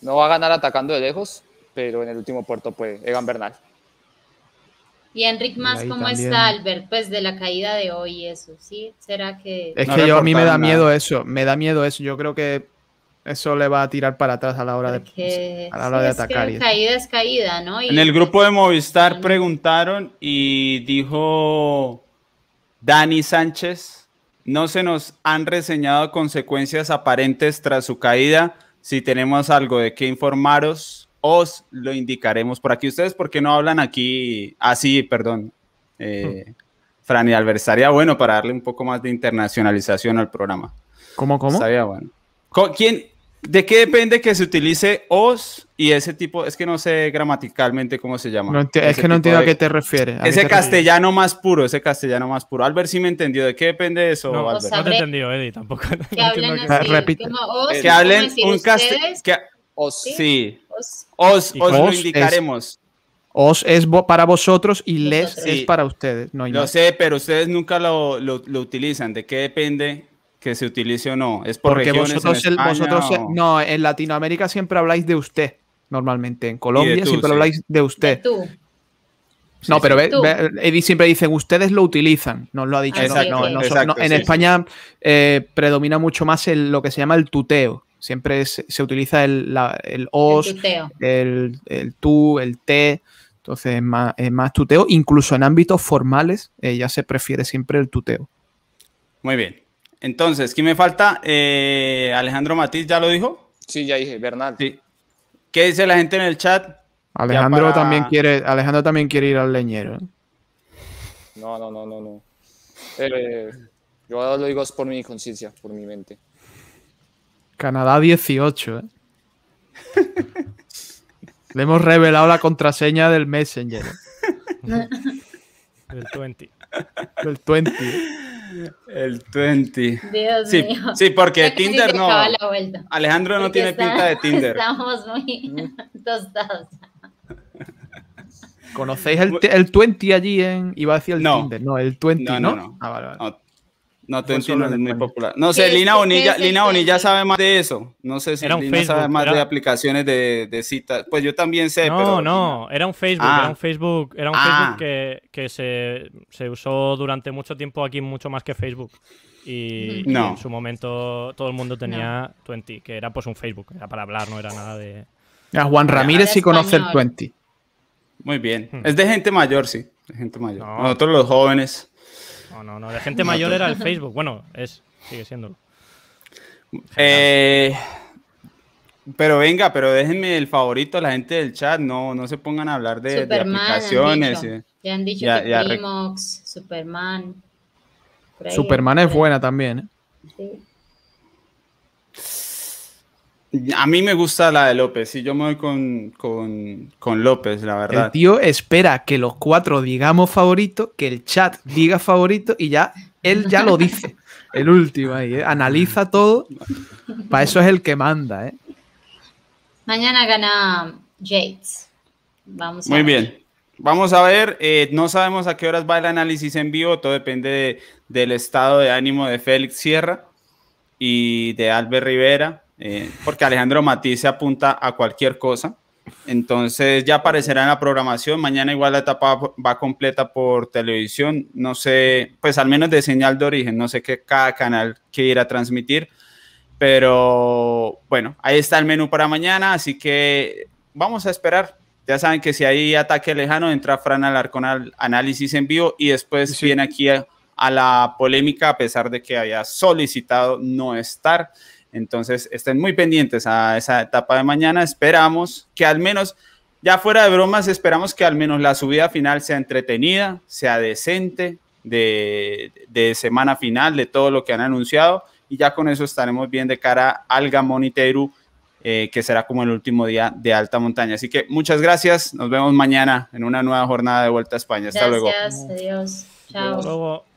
No va a ganar atacando de lejos, pero en el último puerto puede. Egan Bernal. Y Enric más, ¿cómo está Albert? Pues de la caída de hoy eso, ¿sí? ¿Será que...? Es que yo, a mí me da miedo eso, me da miedo eso. Yo creo que eso le va a tirar para atrás a la hora de, a la hora de atacar. caída es caída, ¿no? en el grupo de Movistar preguntaron y dijo Dani Sánchez, no se nos han reseñado consecuencias aparentes tras su caída. Si tenemos algo de qué informaros, os lo indicaremos por aquí. ¿Ustedes por qué no hablan aquí? así, ah, perdón. Eh, Fran y Albert, estaría bueno para darle un poco más de internacionalización al programa. ¿Cómo, cómo? Estaría bueno. ¿Quién, ¿De qué depende que se utilice os y ese tipo? Es que no sé gramaticalmente cómo se llama. es que no entiendo a qué te refieres. Ese castellano más puro, ese castellano más puro. Albert sí me entendió. ¿De qué depende eso, no, Albert? No te he entendido, Eddie, tampoco. Que hablen así, Repite. que hablen un castellano. Os. Sí. Os, os, lo indicaremos. Os es para vosotros y les es para ustedes. No lo sé, pero ustedes nunca lo, lo, lo utilizan. ¿De qué depende que se utilice o no? ¿Es por Porque vosotros, vosotros no, en Latinoamérica siempre habláis de usted, normalmente. En Colombia siempre habláis de usted. tú. no, pero Eddie siempre dice, ustedes lo utilizan, nos lo ha dicho. en España eh, predomina mucho más el, lo que se llama el tuteo. Siempre se utiliza el, el os, el, el, tú, el te. Entonces es más, más tuteo. Incluso en ámbitos formales eh, ya se prefiere siempre el tuteo. Muy bien. Entonces, ¿quién me falta? Eh, Alejandro Matiz, ¿ya lo dijo? Sí, ya dije, Bernal. Sí. ¿Qué dice la gente en el chat? Alejandro también quiere, Alejandro también quiere ir al leñero. ¿eh? No, no, no, no, no. Eh, yo lo digo por mi conciencia, por mi mente. Canadá 18, ¿eh? Le hemos revelado la contraseña del Messenger. el 20. El 20. El 20. Dios sí, mío. Sí, porque Tinder no. Alejandro no tiene pinta de Tinder. Estamos muy tostados. ¿Conocéis el, el 20 allí en. Iba a decir el no. Tinder, no, el 20, ¿no? No, no, no. Ah, vale, vale. no no, te entiendo, es muy popular. No sé, Lina Bonilla, Lina Bonilla sabe más de eso. No sé si Lina sabe más de aplicaciones de, de, citas. Pues yo también sé, no, pero... No, era un Facebook, era ah. un Facebook, era un ah. Facebook que, que se, se, usó durante mucho tiempo aquí, mucho más que Facebook. Y, en su momento todo el mundo tenía 20, que era pues un Facebook, era para hablar, no era nada de... A Juan Ramírez sí conoce el 20. Muy bien. Hmm. Es de gente mayor, sí. De gente mayor. Nosotros los jóvenes... No, no, no. De gente mayor era el Facebook. Bueno, es, sigue siendo. Eh, pero venga, pero déjenme el favorito a la gente del chat. No, no se pongan a hablar de, aplicaciones. ya han dicho que Primox, Superman. Superman es buena también. ¿eh? Sí. A mí me gusta la de López, y yo me voy con, con, López, la verdad. El tío espera que los cuatro digamos favorito, que el chat diga favorito y ya él ya lo dice. El último ahí, ¿eh? analiza todo. Para eso es el que manda, ¿eh? Mañana gana Yates. Vamos Muy bien. Vamos a ver, eh, no sabemos a qué horas va el análisis en vivo, todo depende del estado de ánimo de Félix Sierra y de Albert Rivera. Eh, porque Alejandro Matiz se apunta a cualquier cosa. Entonces ya aparecerá en la programación. Mañana igual la etapa va completa por televisión. No sé, pues al menos de señal de origen. No sé qué cada canal quiera transmitir. Pero bueno, ahí está el menú para mañana. Así que vamos a esperar. Ya saben que si hay ataque lejano, entra Fran Alarcón al análisis en vivo y después viene aquí a la polémica a pesar de que haya solicitado no estar. Entonces, estén muy pendientes a esa etapa de mañana. Esperamos que al menos, ya fuera de bromas, esperamos que al menos la subida final sea entretenida, sea decente de, semana final, de todo lo que han anunciado. Y ya con eso estaremos bien de cara al Gamoniteru, eh, que será como el último día de alta montaña. Así que muchas gracias. Nos vemos mañana en una nueva jornada de Vuelta a España. Hasta luego. Gracias, adiós. Chao.